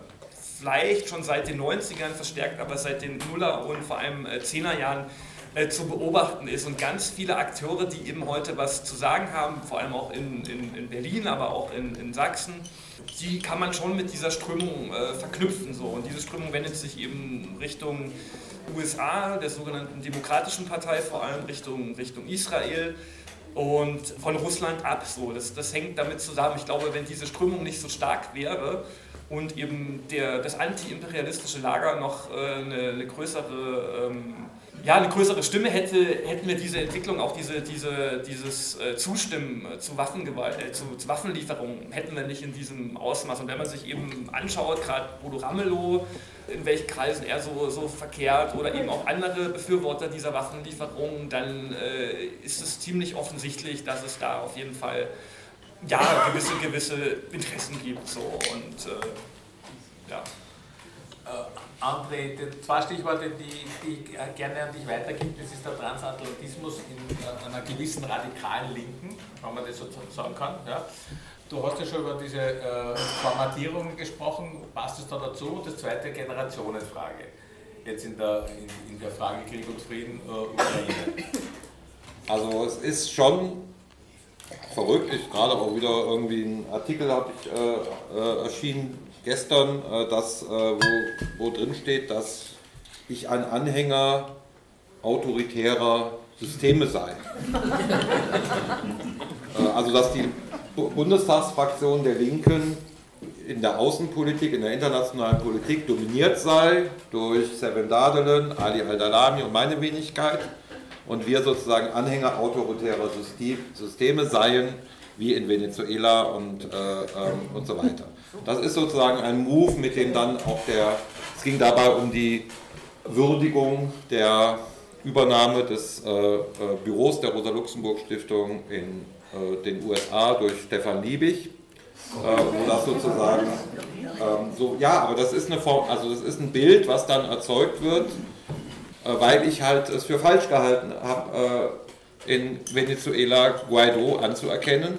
vielleicht schon seit den 90ern verstärkt, aber seit den Nuller- und vor allem äh, Zehnerjahren äh, zu beobachten ist. Und ganz viele Akteure, die eben heute was zu sagen haben, vor allem auch in, in, in Berlin, aber auch in, in Sachsen, die kann man schon mit dieser Strömung äh, verknüpfen. So. Und diese Strömung wendet sich eben Richtung USA, der sogenannten Demokratischen Partei, vor allem Richtung, Richtung Israel und von Russland ab. So. Das, das hängt damit zusammen. Ich glaube, wenn diese Strömung nicht so stark wäre und eben der, das antiimperialistische Lager noch äh, eine, eine, größere ähm, ja, eine größere Stimme hätte, hätten wir diese Entwicklung, auch diese, diese, dieses äh, Zustimmen äh, zu, Waffengewalt, äh, zu, zu, Waffenlieferungen, hätten wir nicht in diesem Ausmaß. Und wenn man sich eben anschaut, gerade Bodo Ramelow, in welchen Kreisen er so, so verkehrt oder eben auch andere Befürworter dieser Waffenlieferungen, dann äh, ist es ziemlich offensichtlich, dass es da auf jeden Fall ja, gewisse, gewisse Interessen gibt. So. Und äh, ja. André, zwei Stichworte, die, die ich gerne an dich weitergebe, das ist der Transatlantismus in äh, einer gewissen radikalen Linken, wenn man das so sagen kann. Ja. Du hast ja schon über diese äh, Formatierungen gesprochen, passt es da dazu? Das zweite, Generationenfrage, jetzt in der, in, in der Frage Krieg und Frieden äh, Ukraine. Also es ist schon verrückt, ich gerade auch wieder irgendwie einen Artikel habe ich äh, äh, erschienen gestern, äh, das, äh, wo, wo drin steht, dass ich ein Anhänger autoritärer Systeme sei. <laughs> Äh, also dass die Bundestagsfraktion der Linken in der Außenpolitik, in der internationalen Politik dominiert sei durch Seven Dadelen, Ali Al-Dalami und meine Wenigkeit und wir sozusagen Anhänger autoritärer Systeme seien, wie in Venezuela und, äh, ähm, und so weiter. Das ist sozusagen ein Move, mit dem dann auch der, es ging dabei um die Würdigung der Übernahme des äh, äh, Büros der Rosa-Luxemburg-Stiftung in äh, den USA durch Stefan Liebig. Äh, wo das sozusagen ähm, so, ja, aber das ist eine Form, also das ist ein Bild, was dann erzeugt wird, äh, weil ich halt es für falsch gehalten habe, äh, in Venezuela Guaido anzuerkennen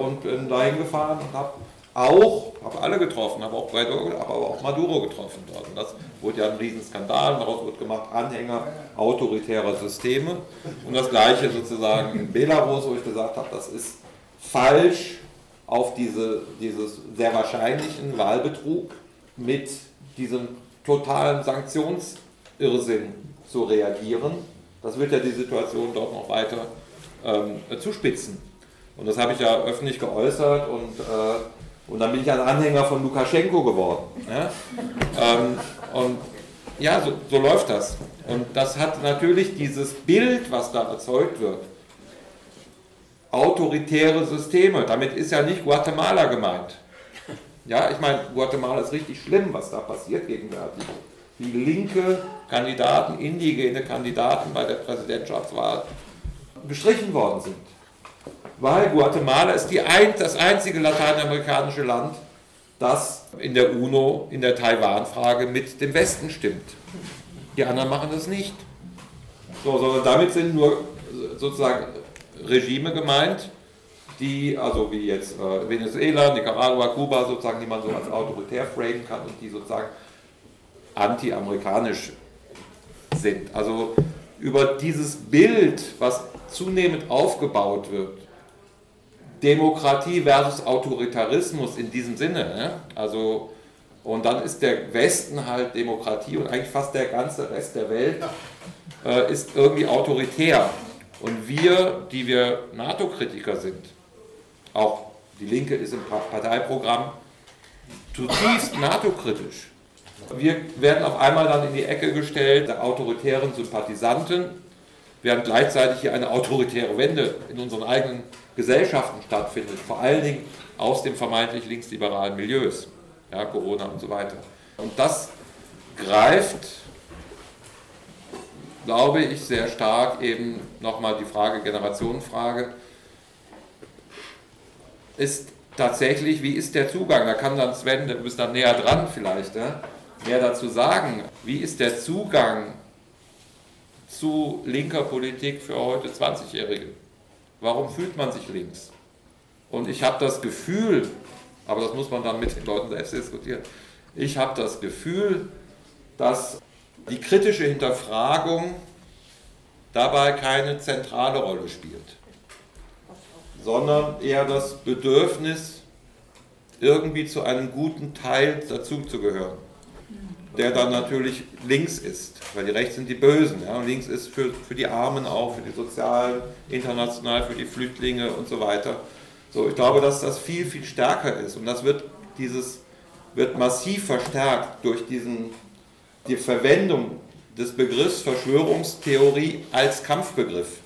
und bin dahin gefahren und habe auch, habe alle getroffen, habe auch Guaido, aber auch Maduro getroffen dort. Und das wurde ja ein Riesenskandal, daraus wurde gemacht, Anhänger autoritärer Systeme. Und das gleiche sozusagen in Belarus, wo ich gesagt habe, das ist falsch auf diese, dieses sehr wahrscheinlichen Wahlbetrug mit diesem totalen Sanktionsirrsinn zu reagieren. Das wird ja die Situation dort noch weiter ähm, zuspitzen. Und das habe ich ja öffentlich geäußert und, äh, und dann bin ich ein Anhänger von Lukaschenko geworden. Ja? Ähm, und ja, so, so läuft das. Und das hat natürlich dieses Bild, was da erzeugt wird, autoritäre Systeme. Damit ist ja nicht Guatemala gemeint. Ja, ich meine, Guatemala ist richtig schlimm, was da passiert gegenwärtig. Wie linke Kandidaten, indigene Kandidaten bei der Präsidentschaftswahl gestrichen worden sind. Weil Guatemala ist ein, das einzige lateinamerikanische Land, das in der UNO, in der Taiwan-Frage mit dem Westen stimmt. Die anderen machen das nicht. So, sondern damit sind nur sozusagen Regime gemeint, die, also wie jetzt äh, Venezuela, Nicaragua, Kuba sozusagen, die man so als autoritär framen kann und die sozusagen anti-amerikanisch sind. Also über dieses Bild, was zunehmend aufgebaut wird, Demokratie versus Autoritarismus in diesem Sinne, ne? also und dann ist der Westen halt Demokratie und eigentlich fast der ganze Rest der Welt äh, ist irgendwie autoritär. Und wir, die wir NATO-Kritiker sind, auch die Linke ist im Parteiprogramm zutiefst NATO-kritisch. Wir werden auf einmal dann in die Ecke gestellt der autoritären Sympathisanten, während gleichzeitig hier eine autoritäre Wende in unseren eigenen Gesellschaften stattfindet, vor allen Dingen aus den vermeintlich linksliberalen Milieus, ja, Corona und so weiter. Und das greift glaube ich, sehr stark eben nochmal die Frage, Generationenfrage, ist tatsächlich, wie ist der Zugang? Da kann dann Sven, du bist dann näher dran vielleicht, ja, mehr dazu sagen. Wie ist der Zugang zu linker Politik für heute 20-Jährige? Warum fühlt man sich links? Und ich habe das Gefühl, aber das muss man dann mit den Leuten selbst diskutieren, ich habe das Gefühl, dass die kritische Hinterfragung dabei keine zentrale Rolle spielt, sondern eher das Bedürfnis, irgendwie zu einem guten Teil dazuzugehören, der dann natürlich links ist, weil die rechts sind die Bösen. Ja, und links ist für, für die Armen auch, für die Sozialen, international, für die Flüchtlinge und so weiter. So, ich glaube, dass das viel, viel stärker ist und das wird dieses wird massiv verstärkt durch diesen die Verwendung des Begriffs Verschwörungstheorie als Kampfbegriff.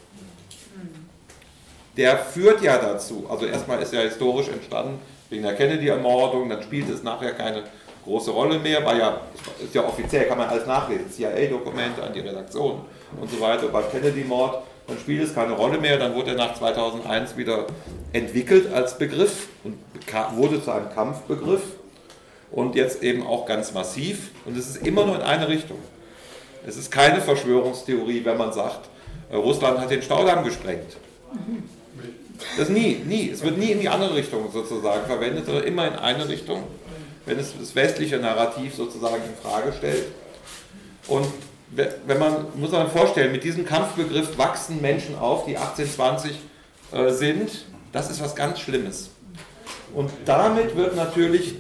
Der führt ja dazu, also erstmal ist er historisch entstanden wegen der Kennedy-Ermordung, dann spielt es nachher keine große Rolle mehr, weil ja, ist ja offiziell, kann man alles nachlesen, CIA-Dokumente an die Redaktion und so weiter, beim Kennedy-Mord, dann spielt es keine Rolle mehr, dann wurde er nach 2001 wieder entwickelt als Begriff und wurde zu einem Kampfbegriff und jetzt eben auch ganz massiv. Und es ist immer nur in eine Richtung. Es ist keine Verschwörungstheorie, wenn man sagt, äh, Russland hat den Staudamm gesprengt. Das nie, nie. Es wird nie in die andere Richtung sozusagen verwendet, sondern immer in eine Richtung, wenn es das westliche Narrativ sozusagen in Frage stellt. Und wenn man, muss man vorstellen, mit diesem Kampfbegriff wachsen Menschen auf, die 18, 20 äh, sind. Das ist was ganz Schlimmes. Und damit wird natürlich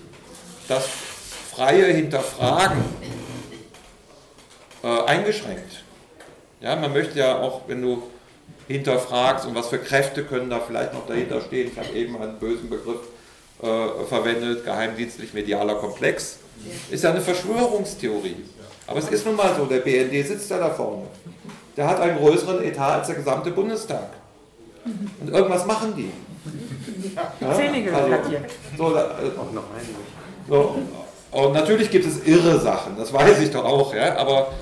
das freie Hinterfragen äh, eingeschränkt. Ja, man möchte ja auch, wenn du hinterfragst und was für Kräfte können da vielleicht noch dahinter stehen, ich habe eben einen bösen Begriff äh, verwendet, geheimdienstlich medialer Komplex, ist ja eine Verschwörungstheorie. Aber es ist nun mal so, der BND sitzt ja da vorne. Der hat einen größeren Etat als der gesamte Bundestag. Und irgendwas machen die. Ja? Zähne also, so, da, äh. So. Und natürlich gibt es irre Sachen, das weiß ich doch auch, ja? aber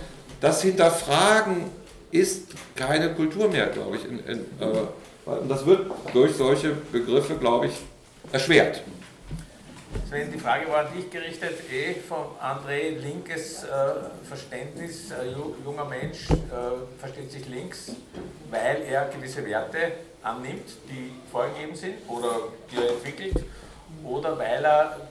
das Hinterfragen ist keine Kultur mehr, glaube ich. In, in, äh, und das wird durch solche Begriffe, glaube ich, erschwert. Sven, die Frage war an dich gerichtet, eh von André, linkes äh, Verständnis, äh, junger Mensch äh, versteht sich links, weil er gewisse Werte annimmt, die vorgegeben sind oder die er entwickelt oder weil er,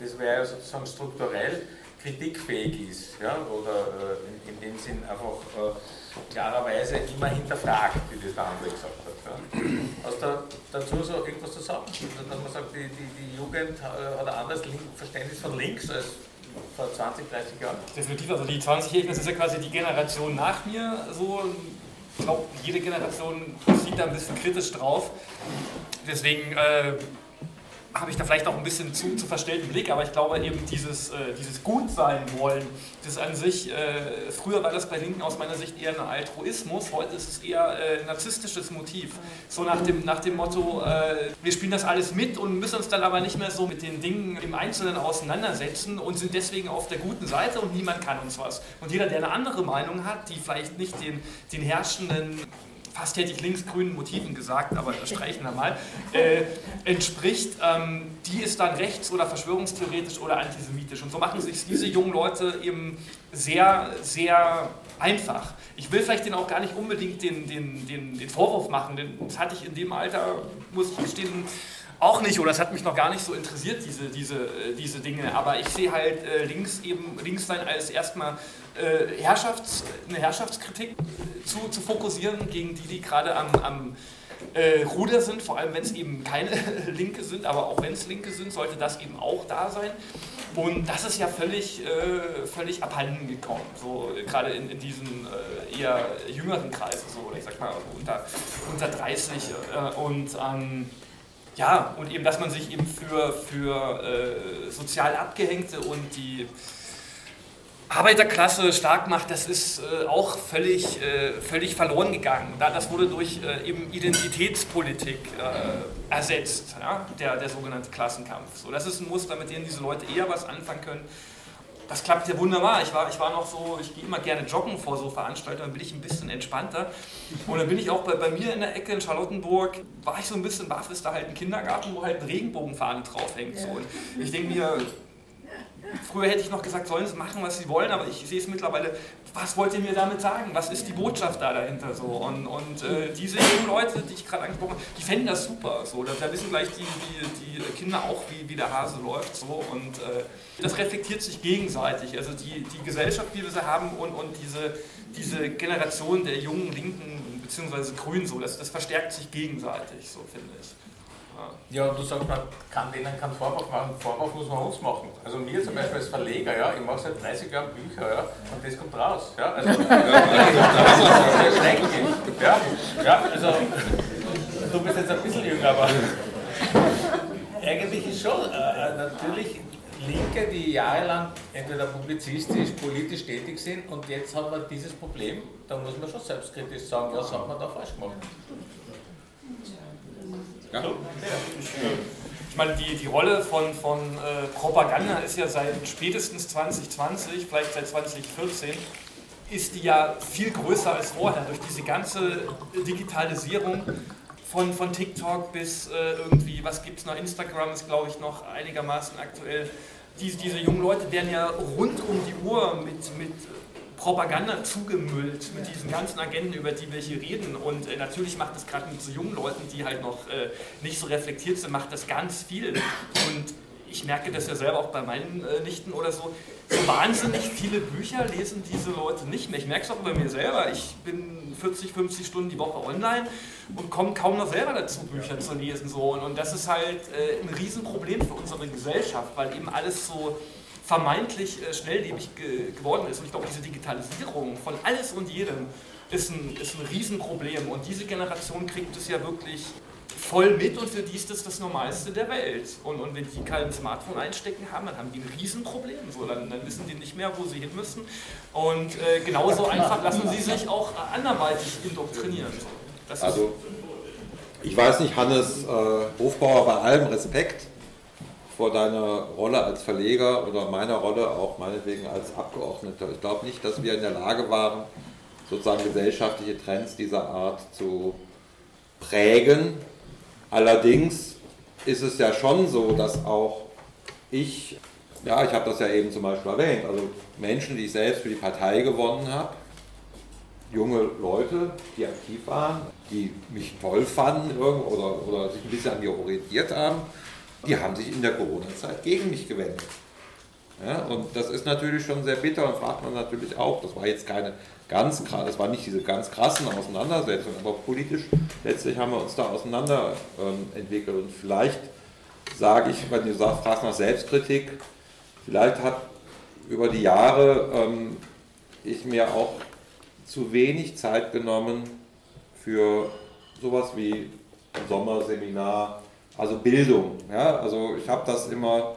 das wäre sozusagen strukturell, kritikfähig ist ja, oder äh, in, in, dem Sinn einfach äh, klarerweise immer hinterfragt, wie das der andere gesagt hat. Ja. Hast du dazu so irgendwas zu sagen? Dass man sagt, die, die, die Jugend hat ein anderes Verständnis von links als vor 20, 30 Jahren? Definitiv, also die 20-Jährigen, das ist ja quasi die Generation nach mir, so ich glaube, jede Generation sieht da ein bisschen kritisch drauf. Deswegen äh, habe ich da vielleicht auch ein bisschen zu, zu verstellten Blick, aber ich glaube eben dieses, äh, dieses Gutsein wollen, das an sich, äh, früher war das bei Linken aus meiner Sicht eher ein Altruismus, heute ist es eher äh, ein narzisstisches Motiv. So nach dem, nach dem Motto, äh, wir spielen das alles mit und müssen uns dann aber nicht mehr so mit den Dingen im Einzelnen auseinandersetzen und sind deswegen auf der guten Seite und niemand kann uns was. Und jeder, der eine andere Meinung hat, die vielleicht nicht den, den herrschenden fast hätte ich linksgrünen Motiven gesagt, aber das streichen wir mal, äh, entspricht, ähm, die ist dann rechts- oder verschwörungstheoretisch oder antisemitisch. Und so machen sich diese jungen Leute eben sehr, sehr einfach. Ich will vielleicht denen auch gar nicht unbedingt den, den, den, den Vorwurf machen, denn das hatte ich in dem Alter, muss ich gestehen, auch nicht, oder es hat mich noch gar nicht so interessiert, diese, diese, äh, diese Dinge. Aber ich sehe halt äh, links eben links sein als erstmal äh, Herrschafts-, eine Herrschaftskritik zu, zu fokussieren gegen die, die gerade am, am äh, Ruder sind, vor allem wenn es eben keine <laughs> Linke sind, aber auch wenn es Linke sind, sollte das eben auch da sein. Und das ist ja völlig, äh, völlig abhanden gekommen, so gerade in, in diesen äh, eher jüngeren Kreisen, so, oder ich sag mal unter, unter 30. Äh, und ähm, ja, und eben, dass man sich eben für, für äh, sozial Abgehängte und die Arbeiterklasse stark macht, das ist äh, auch völlig, äh, völlig verloren gegangen. Das wurde durch äh, eben Identitätspolitik äh, ersetzt, ja? der, der sogenannte Klassenkampf. So, das ist ein Muster, mit dem diese Leute eher was anfangen können das klappt ja wunderbar. Ich war, ich war noch so, ich gehe immer gerne joggen vor so Veranstaltungen, dann bin ich ein bisschen entspannter. Und dann bin ich auch bei, bei mir in der Ecke in Charlottenburg, war ich so ein bisschen baff, ist da halt ein Kindergarten, wo halt eine Regenbogenfahne draufhängt. So. Und ich denke mir, früher hätte ich noch gesagt, sollen sie machen, was sie wollen, aber ich sehe es mittlerweile, was wollt ihr mir damit sagen? Was ist die Botschaft da dahinter? So? Und, und äh, diese jungen Leute, die ich gerade angesprochen habe, die fänden das super. So. Da, wissen gleich die, die, die, Kinder auch, wie, wie der Hase läuft. So. Und äh, das reflektiert sich gegenseitig. Also die, die Gesellschaft, wie wir sie haben und, und diese, diese Generation der jungen Linken bzw. Grünen, so, das, das verstärkt sich gegenseitig, so finde ich. Ja, du sagst, man kann denen keinen Vorwurf machen. Vorwurf muss man uns machen. Also mir zum Beispiel als Verleger, ja, ich mache seit 30 Jahren Bücher, ja, und das kommt raus. Ja, also, <laughs> das ist sehr schrecklich. Ja, ja, also du bist jetzt ein bisschen jünger, aber eigentlich ist schon äh, äh, natürlich Linke, die jahrelang entweder publizistisch, politisch tätig sind und jetzt haben wir dieses Problem, da muss man schon selbstkritisch sagen, was hat man da falsch gemacht. Ja. Ich meine, die, die Rolle von, von äh, Propaganda ist ja seit spätestens 2020, vielleicht seit 2014, ist die ja viel größer als vorher durch diese ganze Digitalisierung von, von TikTok bis äh, irgendwie, was gibt es noch, Instagram ist glaube ich noch einigermaßen aktuell. Diese, diese jungen Leute werden ja rund um die Uhr mit, mit Propaganda zugemüllt mit diesen ganzen Agenten, über die wir hier reden. Und äh, natürlich macht das gerade mit so jungen Leuten, die halt noch äh, nicht so reflektiert sind, macht das ganz viel. Und ich merke das ja selber auch bei meinen äh, Nichten oder so. So wahnsinnig viele Bücher lesen diese Leute nicht mehr. Ich merke es auch bei mir selber. Ich bin 40, 50 Stunden die Woche online und komme kaum noch selber dazu, Bücher zu lesen. So. Und, und das ist halt äh, ein Riesenproblem für unsere Gesellschaft, weil eben alles so vermeintlich äh, schnelllebig ge geworden ist. Und ich glaube, diese Digitalisierung von alles und jedem ist ein, ist ein Riesenproblem. Und diese Generation kriegt es ja wirklich voll mit und für die ist das das Normalste der Welt. Und, und wenn die kein Smartphone einstecken haben, dann haben die ein Riesenproblem. So, dann, dann wissen die nicht mehr, wo sie hin müssen. Und äh, genauso einfach lassen sie sich auch anderweitig indoktrinieren. So. also, ich weiß nicht, Hannes äh, Hofbauer, bei allem Respekt, vor deiner Rolle als Verleger oder meiner Rolle auch meinetwegen als Abgeordneter. Ich glaube nicht, dass wir in der Lage waren, sozusagen gesellschaftliche Trends dieser Art zu prägen. Allerdings ist es ja schon so, dass auch ich, ja, ich habe das ja eben zum Beispiel erwähnt, also Menschen, die ich selbst für die Partei gewonnen habe, junge Leute, die aktiv waren, die mich toll fanden oder, oder sich ein bisschen an mir orientiert haben, die haben sich in der Corona-Zeit gegen mich gewendet. Ja, und das ist natürlich schon sehr bitter und fragt man natürlich auch, das war jetzt keine ganz das war nicht diese ganz krassen Auseinandersetzungen, aber politisch letztlich haben wir uns da auseinander ähm, entwickelt und vielleicht sage ich, wenn du fragst nach Selbstkritik, vielleicht hat über die Jahre ähm, ich mir auch zu wenig Zeit genommen für sowas wie ein Sommerseminar, also Bildung. Ja? Also ich habe das immer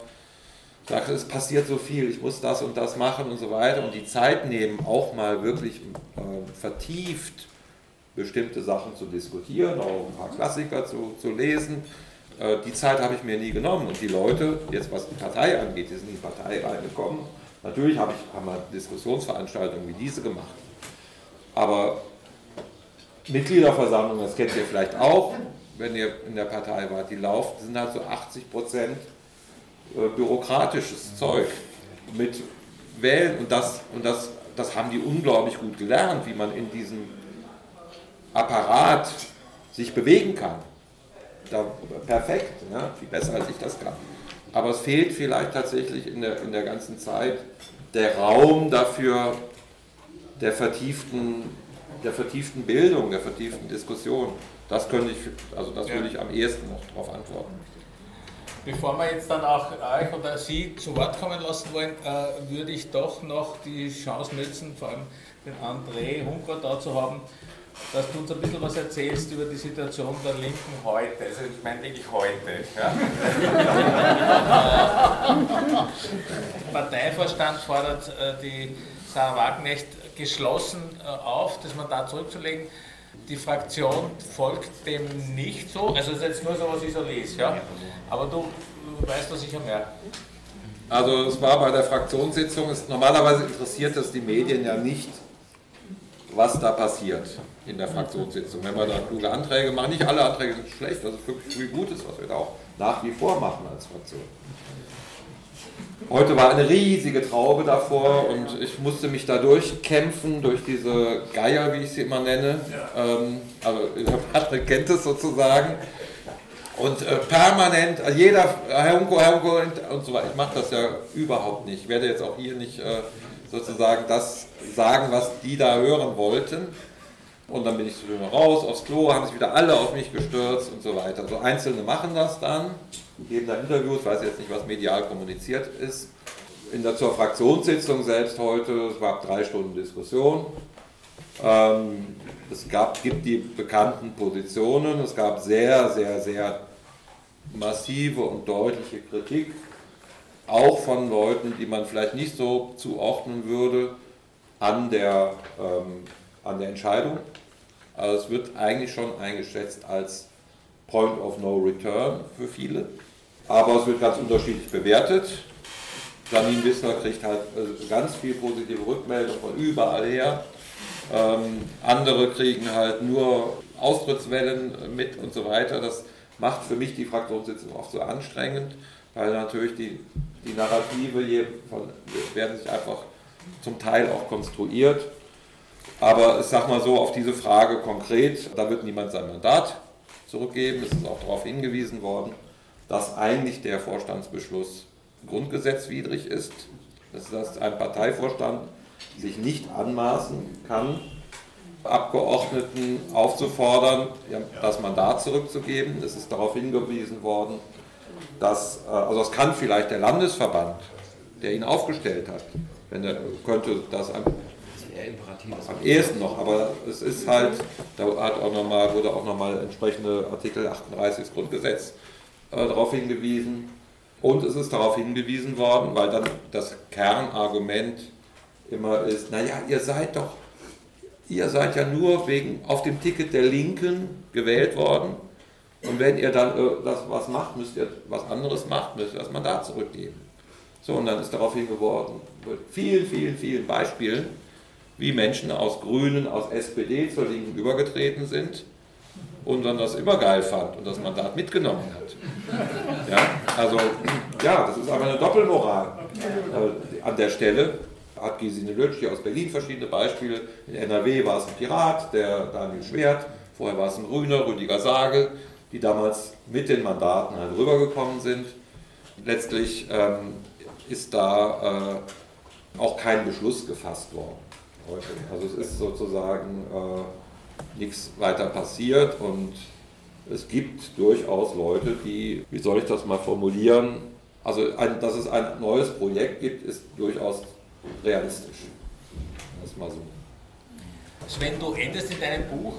sagt, es passiert so viel, ich muss das und das machen und so weiter und die Zeit nehmen, auch mal wirklich äh, vertieft bestimmte Sachen zu diskutieren, auch ein paar Klassiker zu, zu lesen. Äh, die Zeit habe ich mir nie genommen und die Leute, jetzt was die Partei angeht, die sind in die Partei reingekommen. Natürlich habe ich, wir Diskussionsveranstaltungen wie diese gemacht, aber Mitgliederversammlungen, das kennt ihr vielleicht auch, wenn ihr in der Partei wart, die laufen, sind halt so 80 Prozent äh, bürokratisches Zeug mit Wählen und das, und das, das haben die unglaublich gut gelernt, wie man in diesem Apparat sich bewegen kann. Da, perfekt, ja, viel besser als ich das kann. Aber es fehlt vielleicht tatsächlich in der, in der ganzen Zeit der Raum dafür, der vertieften, der vertieften Bildung, der vertieften Diskussion. Das könnte ich, also das würde ich am ehesten noch darauf antworten. Bevor wir jetzt dann auch euch oder Sie zu Wort kommen lassen wollen, äh, würde ich doch noch die Chance nutzen, vor allem den André Hunker da zu haben, dass du uns ein bisschen was erzählst über die Situation der Linken heute. Also ich meine wirklich heute. Ja. <laughs> Parteivorstand fordert äh, die Sarah Wagenknecht geschlossen äh, auf, das Mandat zurückzulegen. Die Fraktion folgt dem nicht so. Also das ist jetzt nur so, was ich so lese. Ja? Aber du weißt, was ich ja merke. Also es war bei der Fraktionssitzung, ist, normalerweise interessiert es die Medien ja nicht, was da passiert in der Fraktionssitzung. Wenn wir da kluge Anträge machen, nicht alle Anträge sind schlecht, das ist wirklich viel Gutes, was wir da auch nach wie vor machen als Fraktion. Heute war eine riesige Traube davor und ich musste mich da durchkämpfen, durch diese Geier, wie ich sie immer nenne. Ähm, aber Patrick kennt es sozusagen. Und äh, permanent, also jeder, Herr Unko, Herr Unko und so weiter. Ich mache das ja überhaupt nicht. Ich werde jetzt auch hier nicht äh, sozusagen das sagen, was die da hören wollten. Und dann bin ich denen raus, aufs Klo, haben sich wieder alle auf mich gestürzt und so weiter. So Einzelne machen das dann, geben dann Interviews, weiß jetzt nicht, was medial kommuniziert ist. In der zur Fraktionssitzung selbst heute, es gab drei Stunden Diskussion. Ähm, es gab, gibt die bekannten Positionen, es gab sehr, sehr, sehr massive und deutliche Kritik, auch von Leuten, die man vielleicht nicht so zuordnen würde, an der, ähm, an der Entscheidung. Also es wird eigentlich schon eingeschätzt als Point of No Return für viele, aber es wird ganz unterschiedlich bewertet. Janine Wissler kriegt halt äh, ganz viel positive Rückmeldungen von überall her. Ähm, andere kriegen halt nur Austrittswellen mit und so weiter. Das macht für mich die Fraktionssitzung oft so anstrengend, weil natürlich die, die Narrative hier von, werden sich einfach zum Teil auch konstruiert. Aber ich sag mal so, auf diese Frage konkret, da wird niemand sein Mandat zurückgeben. Es ist auch darauf hingewiesen worden, dass eigentlich der Vorstandsbeschluss grundgesetzwidrig ist. Dass ein Parteivorstand sich nicht anmaßen kann, Abgeordneten aufzufordern, das Mandat zurückzugeben. Es ist darauf hingewiesen worden, dass, äh, also es kann vielleicht der Landesverband, der ihn aufgestellt hat, wenn er könnte das am, am ehesten noch, aber es ist halt, da hat auch noch mal, wurde auch nochmal entsprechende Artikel 38 des Grundgesetzes äh, darauf hingewiesen. Und es ist darauf hingewiesen worden, weil dann das Kernargument immer ist, naja, ihr seid doch ihr seid ja nur wegen auf dem Ticket der Linken gewählt worden. Und wenn ihr dann äh, das was macht, müsst ihr was anderes macht, müsst ihr das Mandat zurückgeben. So, und dann ist darauf hingeworden, mit vielen, vielen, vielen Beispielen, wie Menschen aus Grünen, aus SPD zur Linken übergetreten sind und dann das immer geil fand und das Mandat mitgenommen hat. Ja, also, ja, das ist aber eine Doppelmoral äh, an der Stelle hat Gesine Lötsch hier aus Berlin verschiedene Beispiele. In NRW war es ein Pirat, der Daniel Schwert, vorher war es ein Grüner, Rüdiger Sagel. die damals mit den Mandaten halt rübergekommen sind. Letztlich ähm, ist da äh, auch kein Beschluss gefasst worden. Heute. Also es ist sozusagen äh, nichts weiter passiert und es gibt durchaus Leute, die, wie soll ich das mal formulieren, also ein, dass es ein neues Projekt gibt, ist durchaus realistisch. Das ist mal so. Sven, du endest in deinem Buch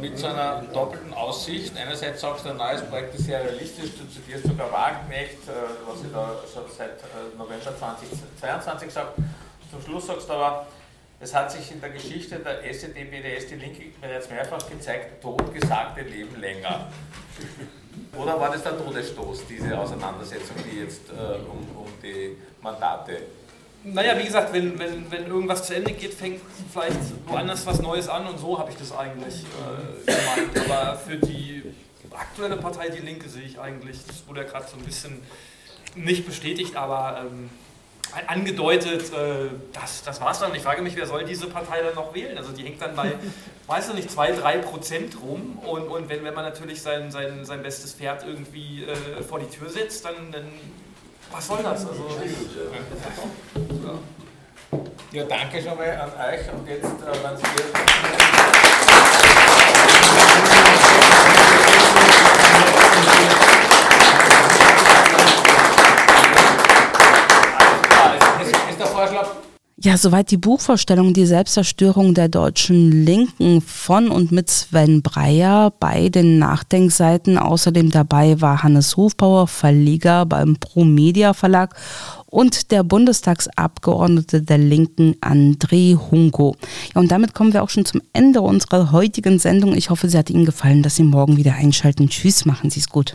mit so einer doppelten Aussicht. Einerseits sagst du, ein neues Projekt ist sehr realistisch, du zitierst sogar Wagenknecht, äh, was ich da schon seit äh, November 2022 sage. Zum Schluss sagst du aber, es hat sich in der Geschichte der SED-BDS die Linke bereits mehrfach gezeigt, totgesagte leben länger. Oder war das der Todesstoß, diese Auseinandersetzung, die jetzt äh, um, um die Mandate naja, wie gesagt, wenn, wenn, wenn irgendwas zu Ende geht, fängt vielleicht woanders was Neues an und so habe ich das eigentlich äh, gemeint. Aber für die aktuelle Partei, die Linke, sehe ich eigentlich, das wurde ja gerade so ein bisschen nicht bestätigt, aber ähm, angedeutet, äh, das, das war es dann. Ich frage mich, wer soll diese Partei dann noch wählen? Also die hängt dann bei, <laughs> weiß ich nicht, 2, 3 Prozent rum und, und wenn, wenn man natürlich sein, sein, sein bestes Pferd irgendwie äh, vor die Tür setzt, dann, dann was soll das? Also, ja, danke schon mal an euch und jetzt, äh, wenn Sie Ja, soweit die Buchvorstellung Die Selbstzerstörung der deutschen Linken von und mit Sven Breyer bei den Nachdenkseiten. Außerdem dabei war Hannes Hofbauer, Verleger beim Pro Media Verlag und der Bundestagsabgeordnete der Linken André Hunko. Ja, und damit kommen wir auch schon zum Ende unserer heutigen Sendung. Ich hoffe, sie hat Ihnen gefallen, dass Sie morgen wieder einschalten. Tschüss, machen Sie es gut.